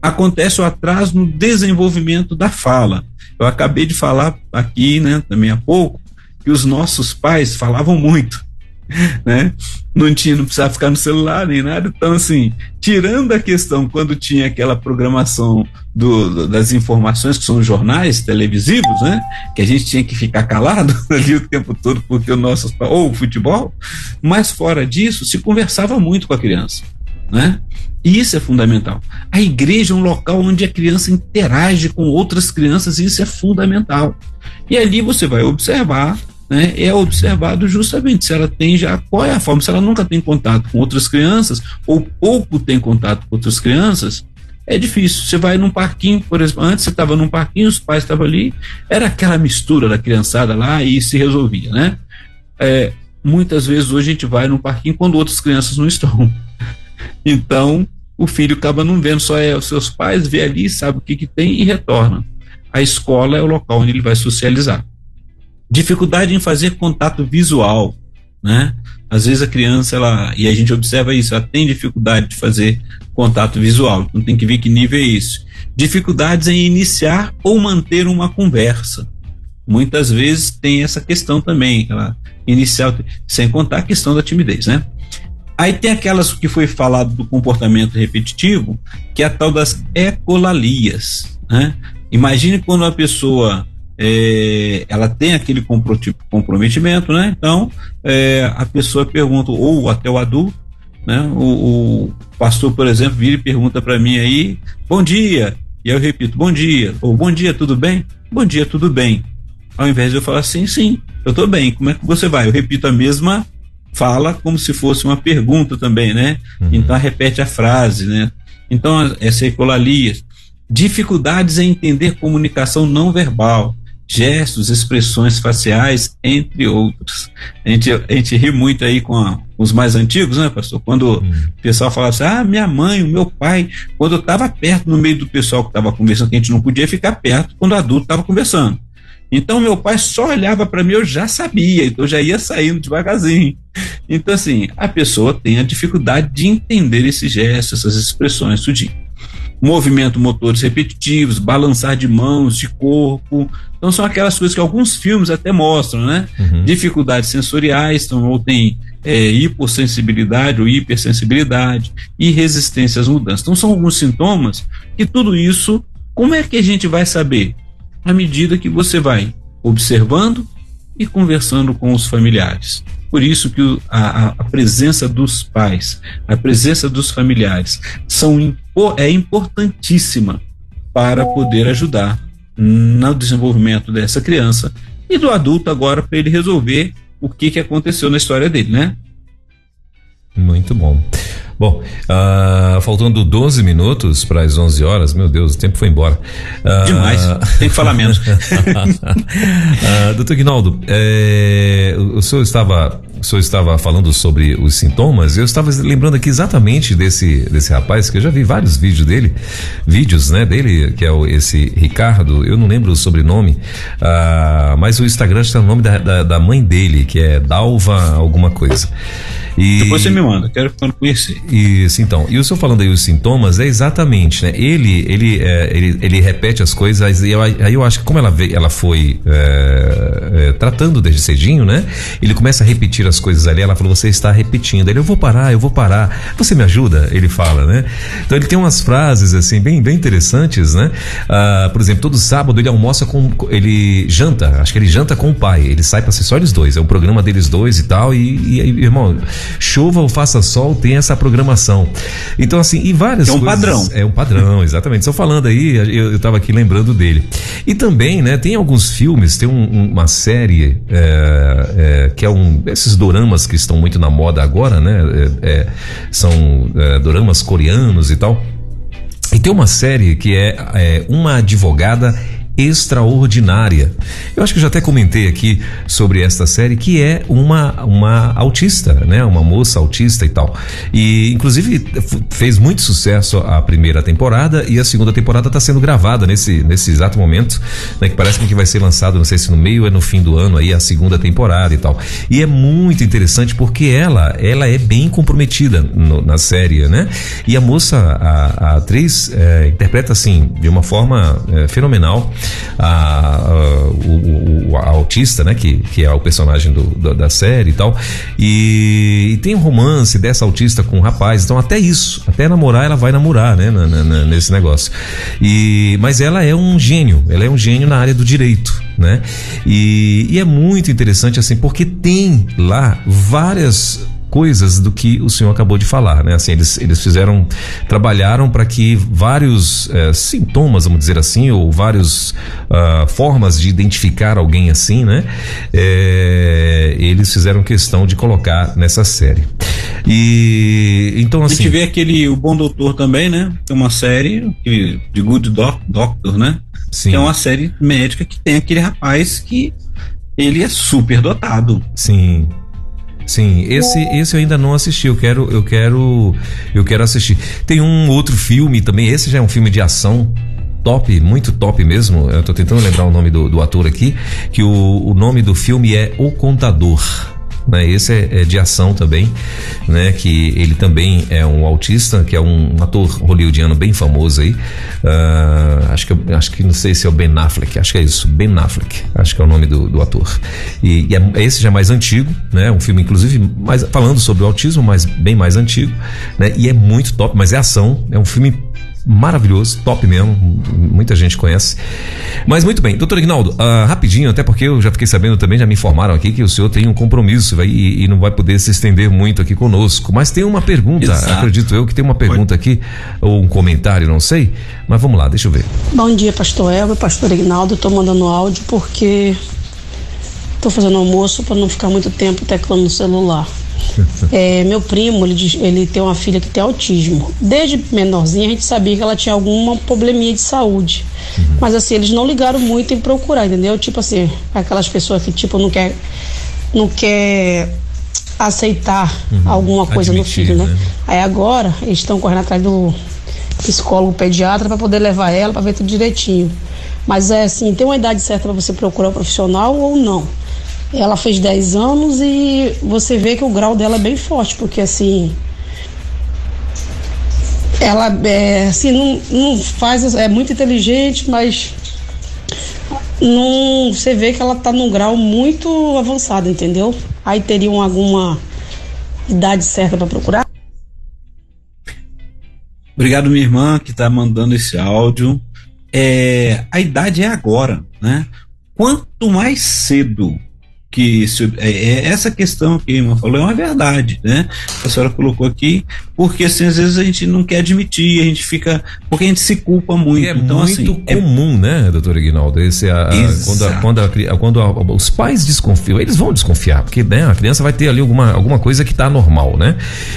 Acontece o atraso no desenvolvimento da fala. Eu acabei de falar aqui, né, também há pouco, que os nossos pais falavam muito. né? Não tinha, não precisava ficar no celular nem nada. Então, assim, tirando a questão quando tinha aquela programação do, das informações que são jornais televisivos, né? Que a gente tinha que ficar calado ali o tempo todo porque o nosso ou o futebol, mas fora disso se conversava muito com a criança, né? E isso é fundamental. A igreja é um local onde a criança interage com outras crianças e isso é fundamental. E ali você vai observar né, é observado justamente se ela tem já qual é a forma, se ela nunca tem contato com outras crianças ou pouco tem contato com outras crianças, é difícil. Você vai num parquinho, por exemplo, antes você estava num parquinho, os pais estavam ali, era aquela mistura da criançada lá e se resolvia, né? É, muitas vezes hoje a gente vai num parquinho quando outras crianças não estão. Então, o filho acaba não vendo, só é os seus pais, vê ali, sabe o que, que tem e retorna. A escola é o local onde ele vai socializar. Dificuldade em fazer contato visual, né? Às vezes a criança, ela, e a gente observa isso, ela tem dificuldade de fazer contato visual, então tem que ver que nível é isso. Dificuldades em iniciar ou manter uma conversa. Muitas vezes tem essa questão também, ela inicial, sem contar a questão da timidez, né? Aí tem aquelas que foi falado do comportamento repetitivo, que é a tal das ecolalias. Né? Imagine quando a pessoa é, ela tem aquele comprometimento, né? Então é, a pessoa pergunta, ou até o adulto, né? O, o pastor, por exemplo, vira e pergunta para mim aí, bom dia, e eu repito, bom dia, ou bom dia, tudo bem? Bom dia, tudo bem. Ao invés de eu falar sim, sim, eu tô bem, como é que você vai? Eu repito a mesma fala como se fosse uma pergunta também, né? Uhum. Então repete a frase, né? Então essa ecolalia. Dificuldades em entender comunicação não verbal, gestos, expressões faciais, entre outros. A gente, a gente ri muito aí com a, os mais antigos, né, pastor? Quando uhum. o pessoal falava assim, ah, minha mãe, o meu pai, quando eu estava perto no meio do pessoal que estava conversando, que a gente não podia ficar perto quando o adulto estava conversando. Então meu pai só olhava para mim, eu já sabia, então eu já ia saindo devagarzinho. Então assim, a pessoa tem a dificuldade de entender esses gestos, essas expressões, tudinho. Movimento motores repetitivos, balançar de mãos, de corpo. Então são aquelas coisas que alguns filmes até mostram, né? Uhum. Dificuldades sensoriais, então ou tem é, hipossensibilidade ou hipersensibilidade e resistência às mudanças. Então são alguns sintomas que tudo isso, como é que a gente vai saber? à medida que você vai observando e conversando com os familiares. Por isso que a, a presença dos pais, a presença dos familiares são, é importantíssima para poder ajudar no desenvolvimento dessa criança e do adulto agora para ele resolver o que, que aconteceu na história dele, né? Muito bom. Bom, uh, faltando 12 minutos para as 11 horas, meu Deus, o tempo foi embora. Uh, Demais, tem que falar menos. uh, doutor Guinaldo, é, o senhor estava o senhor estava falando sobre os sintomas, eu estava lembrando aqui exatamente desse, desse rapaz, que eu já vi vários vídeos dele, vídeos, né, dele, que é o, esse Ricardo, eu não lembro o sobrenome, mas o Instagram está no nome da, da, da, mãe dele, que é Dalva alguma coisa. E, Depois você me manda, quero conhecer. Isso, então. E o senhor falando aí os sintomas, é exatamente, né? Ele, ele, é, ele, ele repete as coisas, e eu, aí eu acho que como ela, veio, ela foi é, é, tratando desde cedinho, né? Ele começa a repetir as coisas ali, ela falou, você está repetindo. Ele, eu vou parar, eu vou parar. Você me ajuda? Ele fala, né? Então ele tem umas frases, assim, bem, bem interessantes, né? Ah, por exemplo, todo sábado ele almoça com, ele janta, acho que ele janta com o pai, ele sai para ser só eles dois, é o programa deles dois e tal, e, e irmão, chova ou faça sol, tem essa programação. Então, assim, e várias É um coisas, padrão. É um padrão, exatamente. Estou falando aí, eu, eu tava aqui lembrando dele. E também, né, tem alguns filmes, tem um, uma série é, é, que é um. Esses doramas que estão muito na moda agora, né? É, é são é, doramas coreanos e tal. E tem uma série que é, é uma advogada extraordinária. Eu acho que eu já até comentei aqui sobre esta série que é uma uma autista, né, uma moça autista e tal. E inclusive fez muito sucesso a primeira temporada e a segunda temporada está sendo gravada nesse nesse exato momento, né, que parece que vai ser lançado, não sei se no meio ou é no fim do ano aí a segunda temporada e tal. E é muito interessante porque ela ela é bem comprometida no, na série, né? E a moça a, a atriz é, interpreta assim de uma forma é, fenomenal a, a, o, o a autista, né? Que, que é o personagem do, do, da série e tal. E, e, tem um romance dessa autista com o um rapaz. Então, até isso, até namorar, ela vai namorar, né? Na, na, nesse negócio. E, mas ela é um gênio, ela é um gênio na área do direito, né? E, e é muito interessante, assim, porque tem lá várias coisas do que o senhor acabou de falar, né? Assim, eles, eles fizeram, trabalharam para que vários é, sintomas, vamos dizer assim, ou várias uh, formas de identificar alguém assim, né? É, eles fizeram questão de colocar nessa série. E então assim. A gente vê aquele O Bom Doutor também, né? Tem uma série de Good Doc, Doctor, né? Sim. Que é uma série médica que tem aquele rapaz que ele é super dotado. Sim. Sim, esse, esse eu ainda não assisti. Eu quero, eu quero, eu quero assistir. Tem um outro filme também. Esse já é um filme de ação top, muito top mesmo. Eu tô tentando lembrar o nome do, do ator aqui. Que o, o nome do filme é O Contador. Né? Esse é, é, de ação também, né? Que ele também é um autista, que é um ator hollywoodiano bem famoso aí. Uh, acho que acho que não sei se é o Ben Affleck, acho que é isso, Ben Affleck, acho que é o nome do, do ator. E, e é, esse já é mais antigo, né? Um filme inclusive mais falando sobre o autismo, mas bem mais antigo, né? E é muito top, mas é ação, é um filme maravilhoso, top mesmo, muita gente conhece. Mas muito bem, doutor Ignaldo, uh, rapidinho, até porque eu já fiquei sabendo também, já me informaram aqui que o senhor tem um compromisso vai, e, e, não vai poder se estender muito aqui conosco. Mas tem uma pergunta, Exato. acredito eu que tem uma pergunta aqui, ou um comentário, não sei. Mas vamos lá, deixa eu ver. Bom dia, pastor Elber, pastor Ignaldo. Estou mandando áudio porque estou fazendo almoço para não ficar muito tempo teclando no celular. É, meu primo, ele, ele tem uma filha que tem autismo. Desde menorzinha a gente sabia que ela tinha algum probleminha de saúde. Uhum. Mas assim, eles não ligaram muito em procurar, entendeu? Tipo assim, aquelas pessoas que tipo não quer não quer aceitar uhum. alguma coisa Admitir, no filho, né? né? Aí agora eles estão correndo atrás do psicólogo pediatra para poder levar ela para ver tudo direitinho. Mas é assim, tem uma idade certa para você procurar um profissional ou não? Ela fez 10 anos e você vê que o grau dela é bem forte, porque assim. Ela é, assim, não, não faz. É muito inteligente, mas. Não, você vê que ela está num grau muito avançado, entendeu? Aí teriam alguma idade certa para procurar? Obrigado, minha irmã, que está mandando esse áudio. É, a idade é agora, né? Quanto mais cedo que se, é, é, essa questão que a irmã falou é uma verdade, né? A senhora colocou aqui, porque assim, às vezes a gente não quer admitir, a gente fica. Porque a gente se culpa muito. é então, muito assim, é comum, é... né, doutor Ignaldo? Esse, a, a, quando, a, quando, a, quando os pais desconfiam, eles vão desconfiar, porque né, a criança vai ter ali alguma, alguma coisa que está normal, né?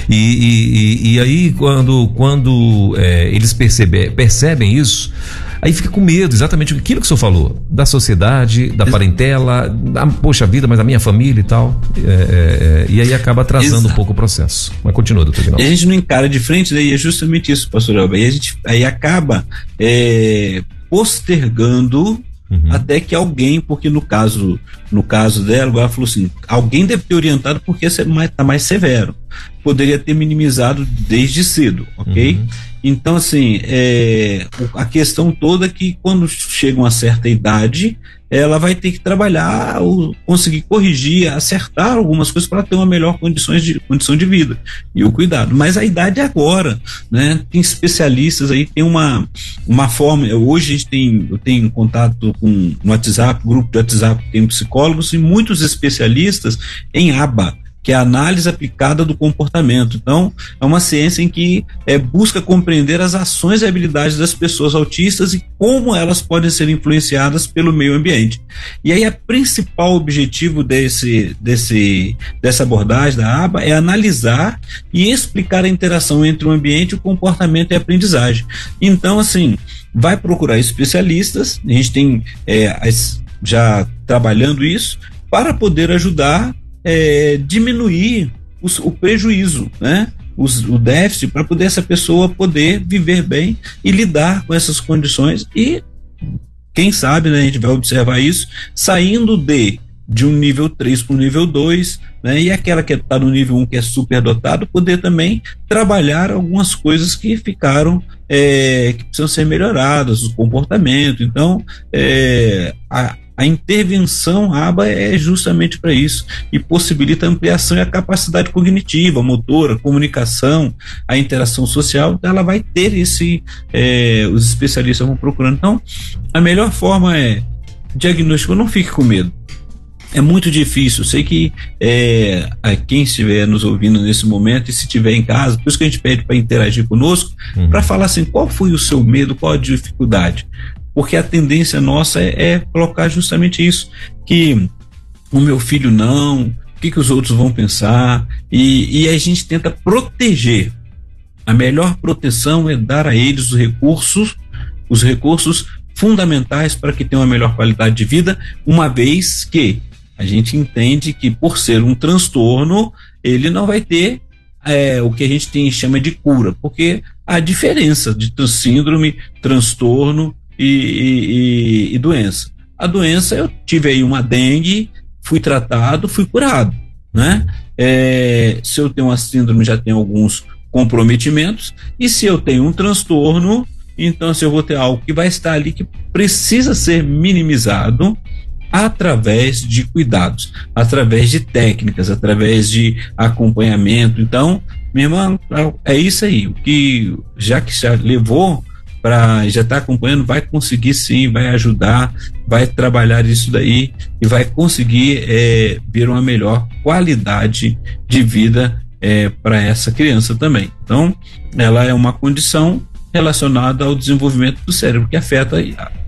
E, e, e, aí, quando, quando é, eles percebe, percebem isso Aí fica com medo, exatamente aquilo que o senhor falou, da sociedade, da parentela, da, poxa vida, mas a minha família e tal. É, é, é, e aí acaba atrasando Exato. um pouco o processo. Mas continua, doutor Ginaldo. E a gente não encara de frente, né? E é justamente isso, pastor Elba. E a gente aí acaba é, postergando Uhum. Até que alguém, porque no caso no caso dela, ela falou assim, alguém deve ter orientado porque está mais, tá mais severo. Poderia ter minimizado desde cedo, ok? Uhum. Então, assim, é, a questão toda é que quando chega uma certa idade, ela vai ter que trabalhar, ou conseguir corrigir, acertar algumas coisas para ter uma melhor condições de, condição de vida e o cuidado. Mas a idade é agora, né? Tem especialistas aí, tem uma, uma forma. Hoje a gente tem, eu tenho contato com no WhatsApp, grupo de WhatsApp, tem psicólogos e muitos especialistas em aba que é a análise aplicada do comportamento. Então, é uma ciência em que é, busca compreender as ações e habilidades das pessoas autistas e como elas podem ser influenciadas pelo meio ambiente. E aí, o principal objetivo desse, desse, dessa abordagem da aba é analisar e explicar a interação entre o ambiente, o comportamento e a aprendizagem. Então, assim, vai procurar especialistas, a gente tem é, já trabalhando isso, para poder ajudar é, diminuir os, o prejuízo, né? Os, o déficit para poder essa pessoa poder viver bem e lidar com essas condições e quem sabe, né, a gente vai observar isso, saindo de de um nível 3 para o nível 2, né? E aquela que está no nível 1, que é super dotado, poder também trabalhar algumas coisas que ficaram, é, que precisam ser melhoradas, o comportamento. Então, é, a, a intervenção ABA é justamente para isso e possibilita a ampliação e a capacidade cognitiva, motora, comunicação, a interação social. Então ela vai ter esse, é, os especialistas vão procurando. Então, a melhor forma é diagnóstico, não fique com medo. É muito difícil. Sei que é, quem estiver nos ouvindo nesse momento e se estiver em casa, por isso que a gente pede para interagir conosco, uhum. para falar assim: qual foi o seu medo, qual a dificuldade? Porque a tendência nossa é, é colocar justamente isso, que o meu filho não, o que, que os outros vão pensar, e, e a gente tenta proteger. A melhor proteção é dar a eles os recursos, os recursos fundamentais para que tenham uma melhor qualidade de vida, uma vez que a gente entende que por ser um transtorno, ele não vai ter é, o que a gente tem, chama de cura, porque a diferença de síndrome, transtorno e, e, e doença. A doença, eu tive aí uma dengue, fui tratado, fui curado. né? É, se eu tenho uma síndrome, já tenho alguns comprometimentos, e se eu tenho um transtorno, então se eu vou ter algo que vai estar ali que precisa ser minimizado através de cuidados, através de técnicas, através de acompanhamento. Então, minha irmã, é isso aí. O que já que já levou para já está acompanhando, vai conseguir sim, vai ajudar, vai trabalhar isso daí e vai conseguir é, ver uma melhor qualidade de vida é, para essa criança também. Então, ela é uma condição relacionada ao desenvolvimento do cérebro, que afeta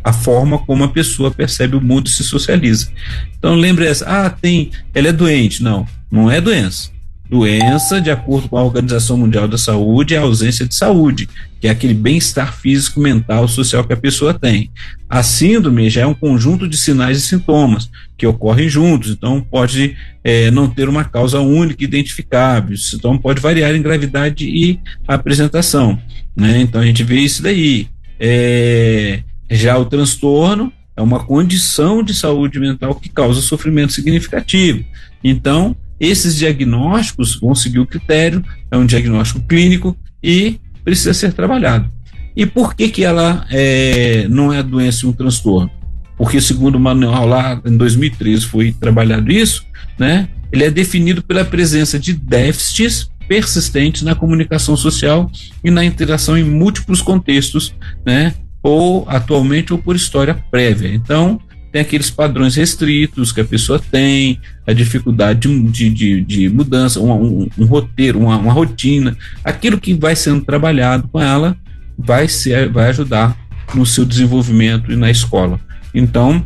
a, forma como a pessoa percebe o mundo e se socializa. Então, lembre essa, ah, tem, ela é doente. Não, não é doença Doença, de acordo com a Organização Mundial da Saúde, é a ausência de saúde, que é aquele bem-estar físico, mental, social que a pessoa tem. A síndrome já é um conjunto de sinais e sintomas que ocorrem juntos, então pode é, não ter uma causa única identificável, então pode variar em gravidade e apresentação. Né? Então a gente vê isso daí. É, já o transtorno é uma condição de saúde mental que causa sofrimento significativo. Então, esses diagnósticos vão seguir o critério, é um diagnóstico clínico e precisa ser trabalhado. E por que, que ela é, não é doença e um transtorno? Porque, segundo o manual lá em 2013 foi trabalhado isso, né? Ele é definido pela presença de déficits persistentes na comunicação social e na interação em múltiplos contextos, né? Ou atualmente ou por história prévia. Então, tem aqueles padrões restritos que a pessoa tem, a dificuldade de, de, de mudança, um, um, um roteiro, uma, uma, rotina. Aquilo que vai sendo trabalhado com ela vai, ser, vai ajudar no seu desenvolvimento e na escola. Então,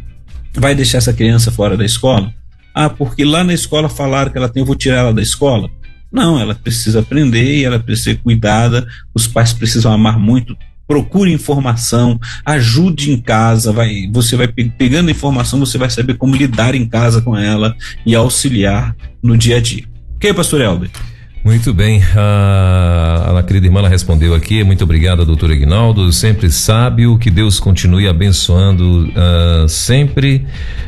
vai deixar essa criança fora da escola? Ah, porque lá na escola falaram que ela tem, eu vou tirar ela da escola? Não, ela precisa aprender e ela precisa ser cuidada. Os pais precisam amar muito procure informação, ajude em casa, vai, você vai pegando informação, você vai saber como lidar em casa com ela e auxiliar no dia a dia. Ok, pastor Helder? Muito bem, a, a querida irmã respondeu aqui, muito obrigado, doutor Ignaldo, sempre sábio, que Deus continue abençoando uh, sempre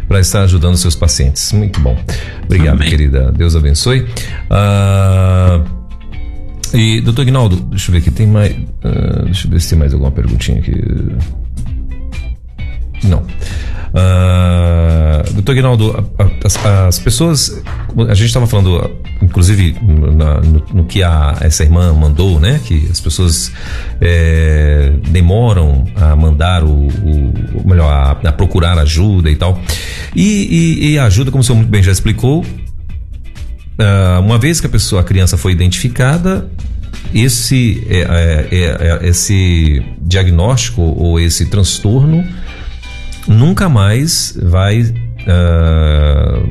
para estar ajudando seus pacientes. Muito bom. Obrigado, Amém. querida, Deus abençoe. Uh, e, doutor Ignaldo, deixa eu ver aqui, tem mais. Uh, deixa eu ver se tem mais alguma perguntinha aqui. Não. Uh, doutor Ignaldo, as, as, pessoas. A gente estava falando, inclusive, na, no, no, que a, essa irmã mandou, né? Que as pessoas é, demoram a mandar o. o melhor, a, a, procurar ajuda e tal. E, e, e a ajuda, como o senhor muito bem já explicou, Uh, uma vez que a pessoa, a criança foi identificada, esse, é, é, é, é, esse diagnóstico ou esse transtorno nunca mais vai. Uh,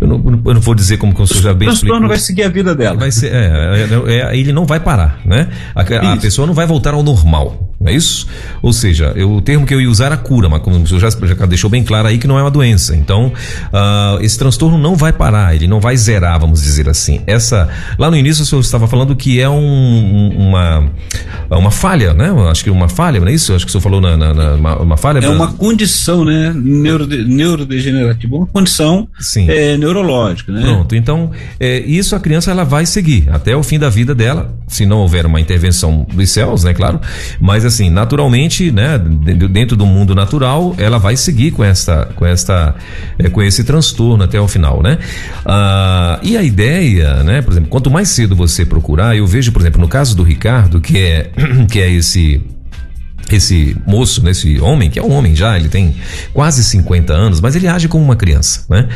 eu, não, eu não, vou dizer como que o já bem O transtorno vai seguir a vida dela. Vai ser, é, é, ele não vai parar, né? A, a pessoa não vai voltar ao normal. Não é isso? Ou seja, eu, o termo que eu ia usar era cura, mas como o senhor já, já deixou bem claro aí que não é uma doença. Então, uh, esse transtorno não vai parar, ele não vai zerar, vamos dizer assim. Essa, lá no início o senhor estava falando que é um, uma, uma falha, né? Acho que uma falha, não é isso? Acho que o senhor falou na, na, na uma, uma, falha. É uma condição, né? Neurode, neurodegenerativa, uma condição Sim. É, neurológica, né? Pronto, então, é, isso a criança ela vai seguir até o fim da vida dela, se não houver uma intervenção dos céus, né? Claro, mas assim, naturalmente, né, dentro do mundo natural, ela vai seguir com esta, com esta, é, com esse transtorno até o final, né? Ah, e a ideia, né, por exemplo, quanto mais cedo você procurar, eu vejo, por exemplo, no caso do Ricardo, que é, que é esse esse moço, né, esse homem, que é um homem já, ele tem quase 50 anos, mas ele age como uma criança, né?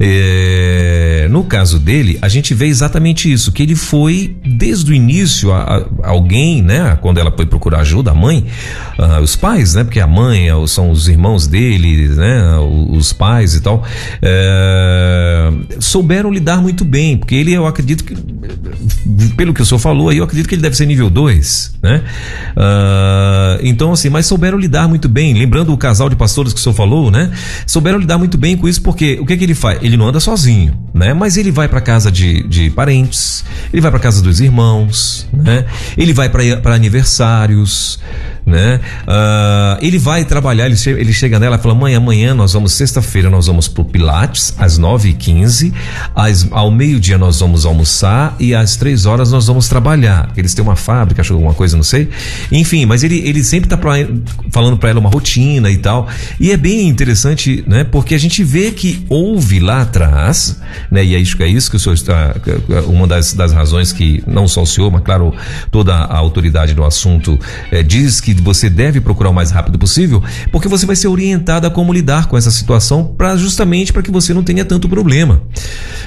É, no caso dele, a gente vê exatamente isso, que ele foi desde o início a, a alguém, né, quando ela foi procurar ajuda, a mãe, uh, os pais, né, porque a mãe é são os irmãos dele, né, os pais e tal, é, souberam lidar muito bem, porque ele, eu acredito que, pelo que o senhor falou aí, eu acredito que ele deve ser nível 2, né? Uh, então, assim, mas souberam lidar muito bem. Lembrando o casal de pastores que o senhor falou, né? Souberam lidar muito bem com isso, porque o que, que ele faz? Ele não anda sozinho, né? Mas ele vai para casa de, de parentes, ele vai para casa dos irmãos, né? Ele vai para aniversários, né? Uh, ele vai trabalhar, ele chega, ele chega nela e fala: mãe, amanhã nós vamos, sexta-feira, nós vamos pro Pilates, às 9 e 15 às, ao meio-dia nós vamos almoçar e às três horas nós vamos trabalhar. Eles têm uma fábrica, acho alguma coisa, não sei. Enfim, mas ele, ele sempre tá pra, falando para ela uma rotina e tal. E é bem interessante, né? Porque a gente vê que houve lá atrás, né? E é isso, é isso que o senhor está. Uma das, das razões que não só o senhor, mas claro, toda a autoridade do assunto é, diz que você deve procurar o mais rápido possível, porque você vai ser orientada a como lidar com essa situação para justamente para que você não tenha tanto problema,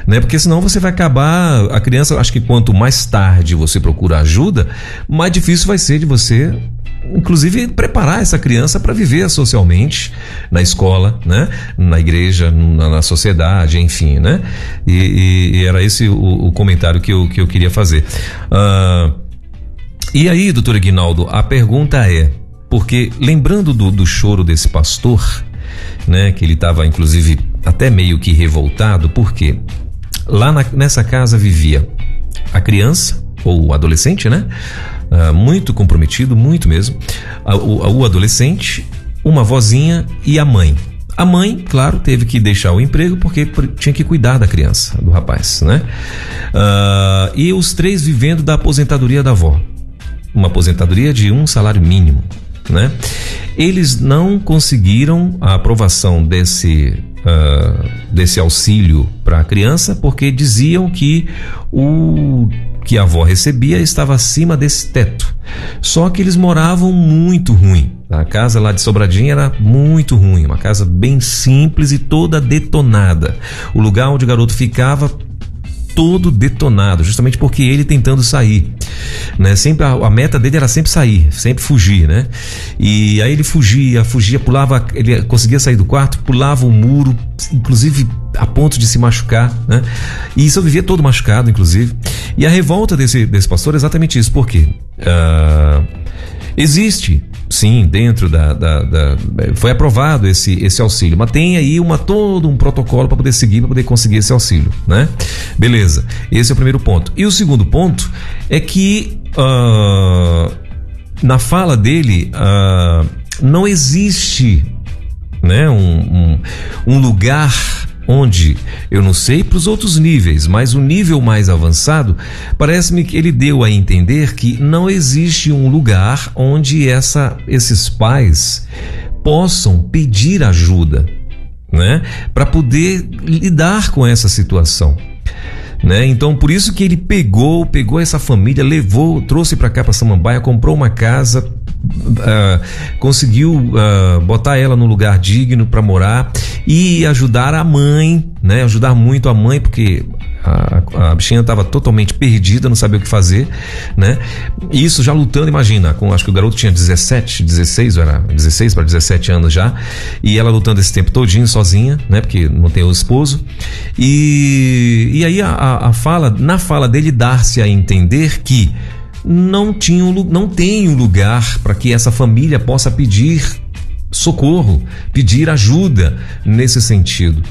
né? Porque senão você vai acabar a criança, acho que quanto mais tarde você procura ajuda, mais difícil vai ser de você inclusive preparar essa criança para viver socialmente na escola, né? Na igreja, na, na sociedade, enfim, né? E, e, e era esse o, o, comentário que eu, que eu queria fazer. Uh, e aí, doutor Aguinaldo, a pergunta é, porque lembrando do, do choro desse pastor, né, que ele estava inclusive até meio que revoltado, porque lá na, nessa casa vivia a criança ou o adolescente, né, uh, muito comprometido, muito mesmo, o, o adolescente, uma vozinha e a mãe. A mãe, claro, teve que deixar o emprego porque tinha que cuidar da criança, do rapaz, né? Uh, e os três vivendo da aposentadoria da avó uma aposentadoria de um salário mínimo, né? Eles não conseguiram a aprovação desse uh, desse auxílio para a criança porque diziam que o que a avó recebia estava acima desse teto. Só que eles moravam muito ruim. A casa lá de Sobradinha era muito ruim, uma casa bem simples e toda detonada. O lugar onde o garoto ficava todo detonado, justamente porque ele tentando sair, né? Sempre a, a, meta dele era sempre sair, sempre fugir, né? E aí ele fugia, fugia, pulava, ele conseguia sair do quarto, pulava o muro, inclusive a ponto de se machucar, né? E isso eu vivia todo machucado, inclusive. E a revolta desse, desse pastor é exatamente isso, porque uh, existe sim, dentro da, da, da, foi aprovado esse, esse auxílio, mas tem aí uma todo um protocolo para poder seguir para poder conseguir esse auxílio, né? Beleza. Esse é o primeiro ponto. E o segundo ponto é que uh, na fala dele uh, não existe, né, um, um, um lugar onde eu não sei para os outros níveis, mas o nível mais avançado, parece-me que ele deu a entender que não existe um lugar onde essa, esses pais possam pedir ajuda, né, para poder lidar com essa situação. Né? Então por isso que ele pegou, pegou essa família, levou, trouxe para cá para Samambaia, comprou uma casa, uh, conseguiu uh, botar ela num lugar digno para morar e ajudar a mãe, né? Ajudar muito a mãe, porque a, a bichinha estava totalmente perdida, não sabia o que fazer, né? E isso já lutando, imagina, com acho que o garoto tinha 17, 16, era 16 para 17 anos já, e ela lutando esse tempo todinho sozinha, né? Porque não tem o esposo. E, e aí a, a fala, na fala dele dar-se a entender que não, tinha não tem um lugar para que essa família possa pedir socorro, pedir ajuda nesse sentido.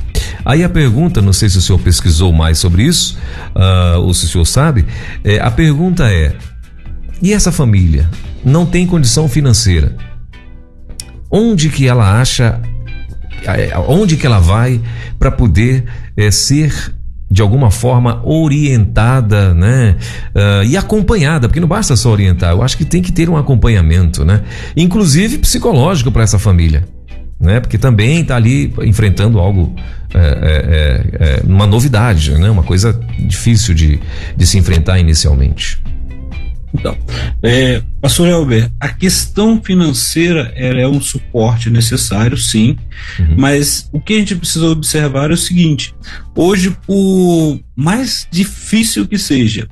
Aí a pergunta, não sei se o senhor pesquisou mais sobre isso, uh, ou se o senhor sabe, é, a pergunta é: e essa família não tem condição financeira? Onde que ela acha, é, onde que ela vai para poder é, ser de alguma forma orientada, né? Uh, e acompanhada, porque não basta só orientar, eu acho que tem que ter um acompanhamento, né? Inclusive psicológico para essa família, né? Porque também está ali enfrentando algo, é, é, é, uma novidade, né? Uma coisa difícil de, de se enfrentar inicialmente. Então, é, pastor Elber, a questão financeira é um suporte necessário, sim, uhum. mas o que a gente precisa observar é o seguinte: hoje, por mais difícil que seja,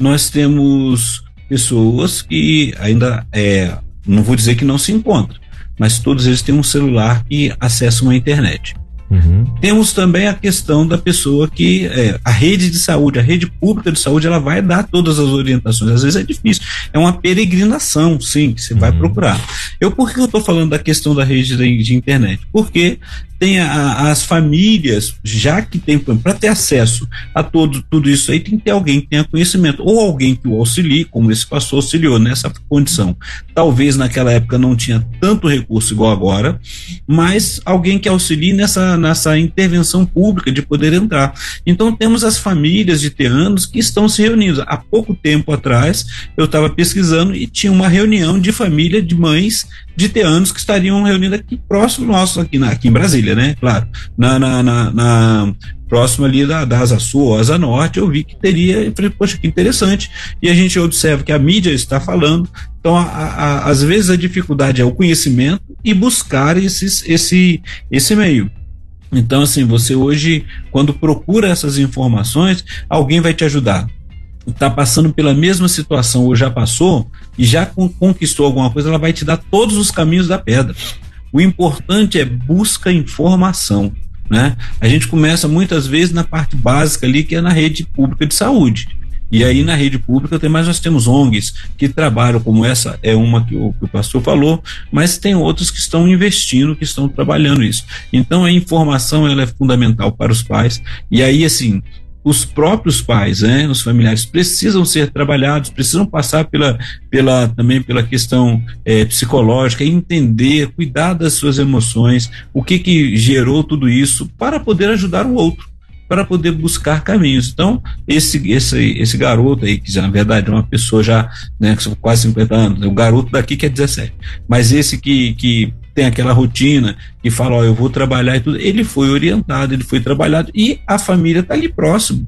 nós temos pessoas que ainda é, não vou dizer que não se encontram, mas todos eles têm um celular e acessam a internet. Uhum. Temos também a questão da pessoa que é, a rede de saúde, a rede pública de saúde, ela vai dar todas as orientações. Às vezes é difícil, é uma peregrinação, sim, que você uhum. vai procurar. Eu por que eu estou falando da questão da rede de, de internet? Porque tem a, as famílias, já que tem, para ter acesso a todo, tudo isso aí, tem que ter alguém que tenha conhecimento, ou alguém que o auxilie, como esse pastor auxiliou nessa condição. Talvez naquela época não tinha tanto recurso igual agora, mas alguém que auxilie nessa, nessa intervenção pública de poder entrar. Então temos as famílias de teanos que estão se reunindo. Há pouco tempo atrás, eu estava pesquisando e tinha uma reunião de família de mães de teanos que estariam reunidas aqui próximo nosso, aqui, na, aqui em Brasília, né? Claro. Na, na, na, na próximo ali da, da Asa Sul ou Asa Norte, eu vi que teria, poxa, que interessante. E a gente observa que a mídia está falando, então a, a, às vezes a dificuldade é o conhecimento e buscar esses, esse, esse meio. Então, assim, você hoje, quando procura essas informações, alguém vai te ajudar está passando pela mesma situação ou já passou e já conquistou alguma coisa, ela vai te dar todos os caminhos da pedra. O importante é busca informação. Né? A gente começa muitas vezes na parte básica ali, que é na rede pública de saúde. E aí na rede pública tem mais nós temos ONGs que trabalham como essa é uma que o, que o pastor falou, mas tem outros que estão investindo, que estão trabalhando isso. Então a informação ela é fundamental para os pais. E aí assim, os próprios pais, né, os familiares precisam ser trabalhados, precisam passar pela, pela também pela questão é, psicológica, entender, cuidar das suas emoções, o que que gerou tudo isso para poder ajudar o outro para poder buscar caminhos. Então, esse, esse, esse garoto aí, que na verdade é uma pessoa já, né, quase 50 anos, o garoto daqui que é 17, mas esse que, que tem aquela rotina que fala, ó, eu vou trabalhar e tudo. Ele foi orientado, ele foi trabalhado e a família está ali próximo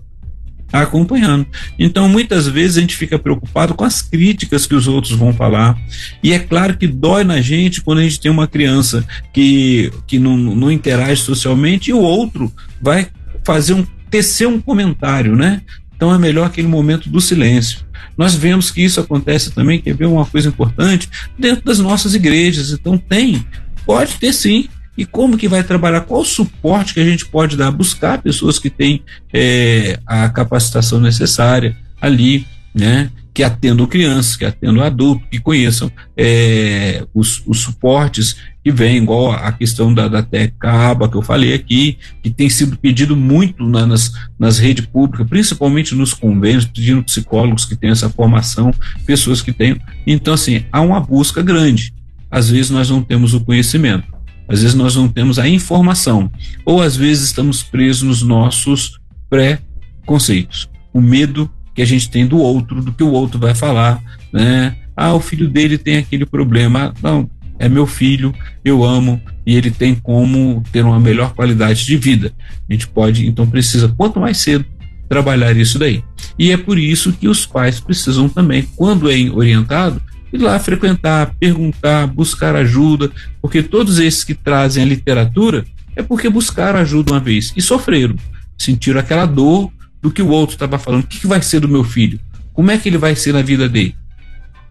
acompanhando. Então, muitas vezes a gente fica preocupado com as críticas que os outros vão falar. E é claro que dói na gente quando a gente tem uma criança que, que não, não interage socialmente e o outro vai fazer um tecer um comentário, né? Então é melhor aquele momento do silêncio. Nós vemos que isso acontece também, quer ver uma coisa importante, dentro das nossas igrejas. Então tem, pode ter sim. E como que vai trabalhar? Qual o suporte que a gente pode dar? Buscar pessoas que têm é, a capacitação necessária ali, né? que atendam crianças, que atendam adultos, que conheçam é, os, os, suportes que vêm, igual a questão da, da TECABA que eu falei aqui, que tem sido pedido muito na, nas, nas redes públicas, principalmente nos convênios, pedindo psicólogos que tenham essa formação, pessoas que tenham. Então, assim, há uma busca grande. Às vezes nós não temos o conhecimento, às vezes nós não temos a informação, ou às vezes estamos presos nos nossos pré-conceitos. O medo que a gente tem do outro, do que o outro vai falar, né? Ah, o filho dele tem aquele problema. Não, é meu filho, eu amo e ele tem como ter uma melhor qualidade de vida. A gente pode, então precisa quanto mais cedo trabalhar isso daí. E é por isso que os pais precisam também, quando é orientado, ir lá frequentar, perguntar, buscar ajuda, porque todos esses que trazem a literatura é porque buscaram ajuda uma vez e sofreram, sentiram aquela dor do que o outro estava falando. O que, que vai ser do meu filho? Como é que ele vai ser na vida dele?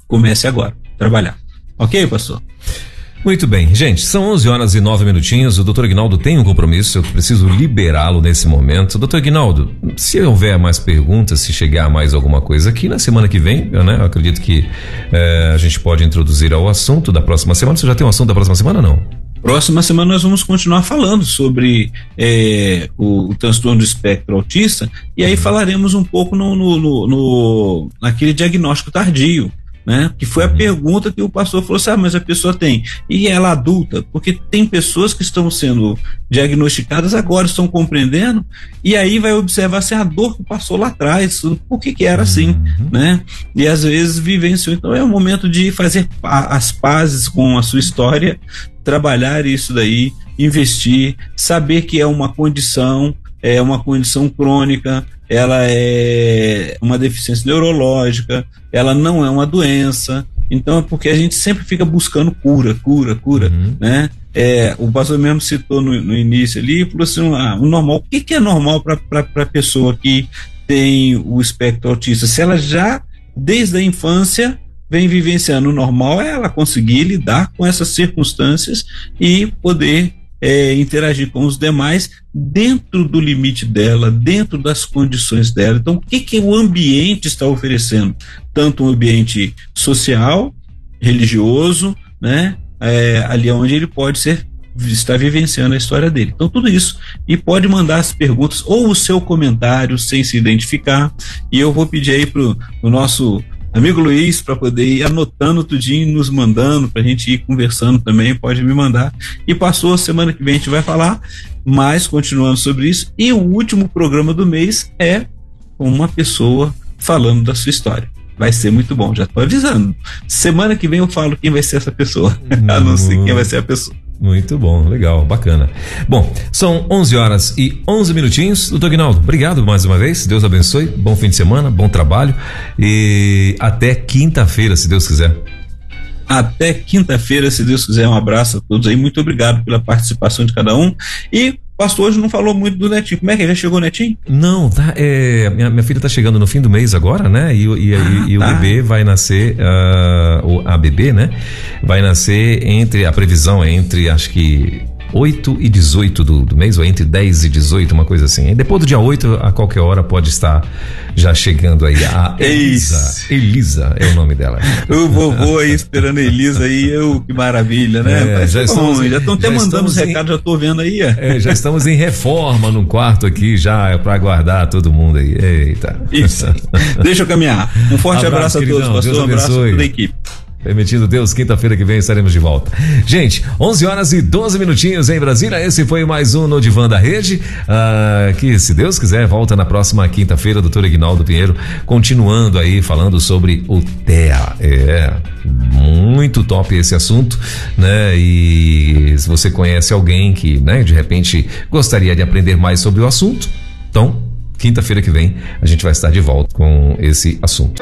Comece agora, trabalhar. Ok, pastor? Muito bem, gente, são 11 horas e 9 minutinhos. O doutor Aguinaldo tem um compromisso, eu preciso liberá-lo nesse momento. Doutor Aguinaldo, se houver mais perguntas, se chegar mais alguma coisa aqui na semana que vem, eu, né, eu acredito que é, a gente pode introduzir ao assunto da próxima semana. Você já tem um assunto da próxima semana, não? Próxima semana nós vamos continuar falando sobre é, o, o, transtorno do espectro autista e aí falaremos um pouco no, no, no, no naquele diagnóstico tardio, né? Que foi a uhum. pergunta que o pastor falou assim, ah, mas a pessoa tem. E ela adulta, porque tem pessoas que estão sendo diagnosticadas agora, estão compreendendo, e aí vai observar se assim, a dor que passou lá atrás, por que que era assim, uhum. né? E às vezes vivenciou. Então é o momento de fazer as pazes com a sua história, trabalhar isso daí, investir, saber que é uma condição, é uma condição crônica, ela é uma deficiência neurológica, ela não é uma doença. Então é porque a gente sempre fica buscando cura, cura, cura, uhum. né? É, o pastor mesmo citou no, no início ali, falou assim, ah, o normal, o que, que é normal para a pessoa que tem o espectro autista? Se ela já, desde a infância, vem vivenciando o normal, é ela conseguir lidar com essas circunstâncias e poder é, interagir com os demais dentro do limite dela, dentro das condições dela. Então, o que, que o ambiente está oferecendo? Tanto um ambiente social, religioso, né? É, ali onde ele pode ser está vivenciando a história dele. Então, tudo isso. E pode mandar as perguntas ou o seu comentário sem se identificar. E eu vou pedir aí para o nosso amigo Luiz para poder ir anotando tudinho, nos mandando, para a gente ir conversando também. Pode me mandar. E passou semana que vem a gente vai falar mais, continuando sobre isso. E o último programa do mês é com uma pessoa falando da sua história vai ser muito bom, já tô avisando. Semana que vem eu falo quem vai ser essa pessoa, a não ser quem vai ser a pessoa. Muito bom, legal, bacana. Bom, são 11 horas e 11 minutinhos. Doutor Guinaldo, obrigado mais uma vez. Deus abençoe. Bom fim de semana, bom trabalho. E até quinta-feira, se Deus quiser. Até quinta-feira, se Deus quiser. Um abraço a todos aí. Muito obrigado pela participação de cada um. E pastor hoje não falou muito do Netinho. Como é que já chegou o Netinho? Não, tá. É, minha, minha filha tá chegando no fim do mês agora, né? E, e, ah, e, e tá. o bebê vai nascer, uh, a bebê, né? Vai nascer entre, a previsão é entre, acho que 8 e 18 do, do mês, ou entre 10 e 18, uma coisa assim. E depois do dia 8, a qualquer hora pode estar já chegando aí a Elisa. Elisa é o nome dela. o vovô aí esperando a Elisa aí, eu, que maravilha, né? É, já, estamos, já estão até mandando os recados, já estou vendo aí. É, já estamos em reforma no quarto aqui, já para aguardar todo mundo aí. Eita. Isso. Deixa eu caminhar. Um forte abraço, abraço a todos, pastor. Um abraço a toda a equipe. Permitindo Deus, quinta-feira que vem estaremos de volta. Gente, 11 horas e 12 minutinhos em Brasília. Esse foi mais um no Divã da Rede. Uh, que, se Deus quiser, volta na próxima quinta-feira, doutor Ignaldo Pinheiro, continuando aí falando sobre o TEA. É, muito top esse assunto, né? E se você conhece alguém que, né, de repente gostaria de aprender mais sobre o assunto, então, quinta-feira que vem, a gente vai estar de volta com esse assunto.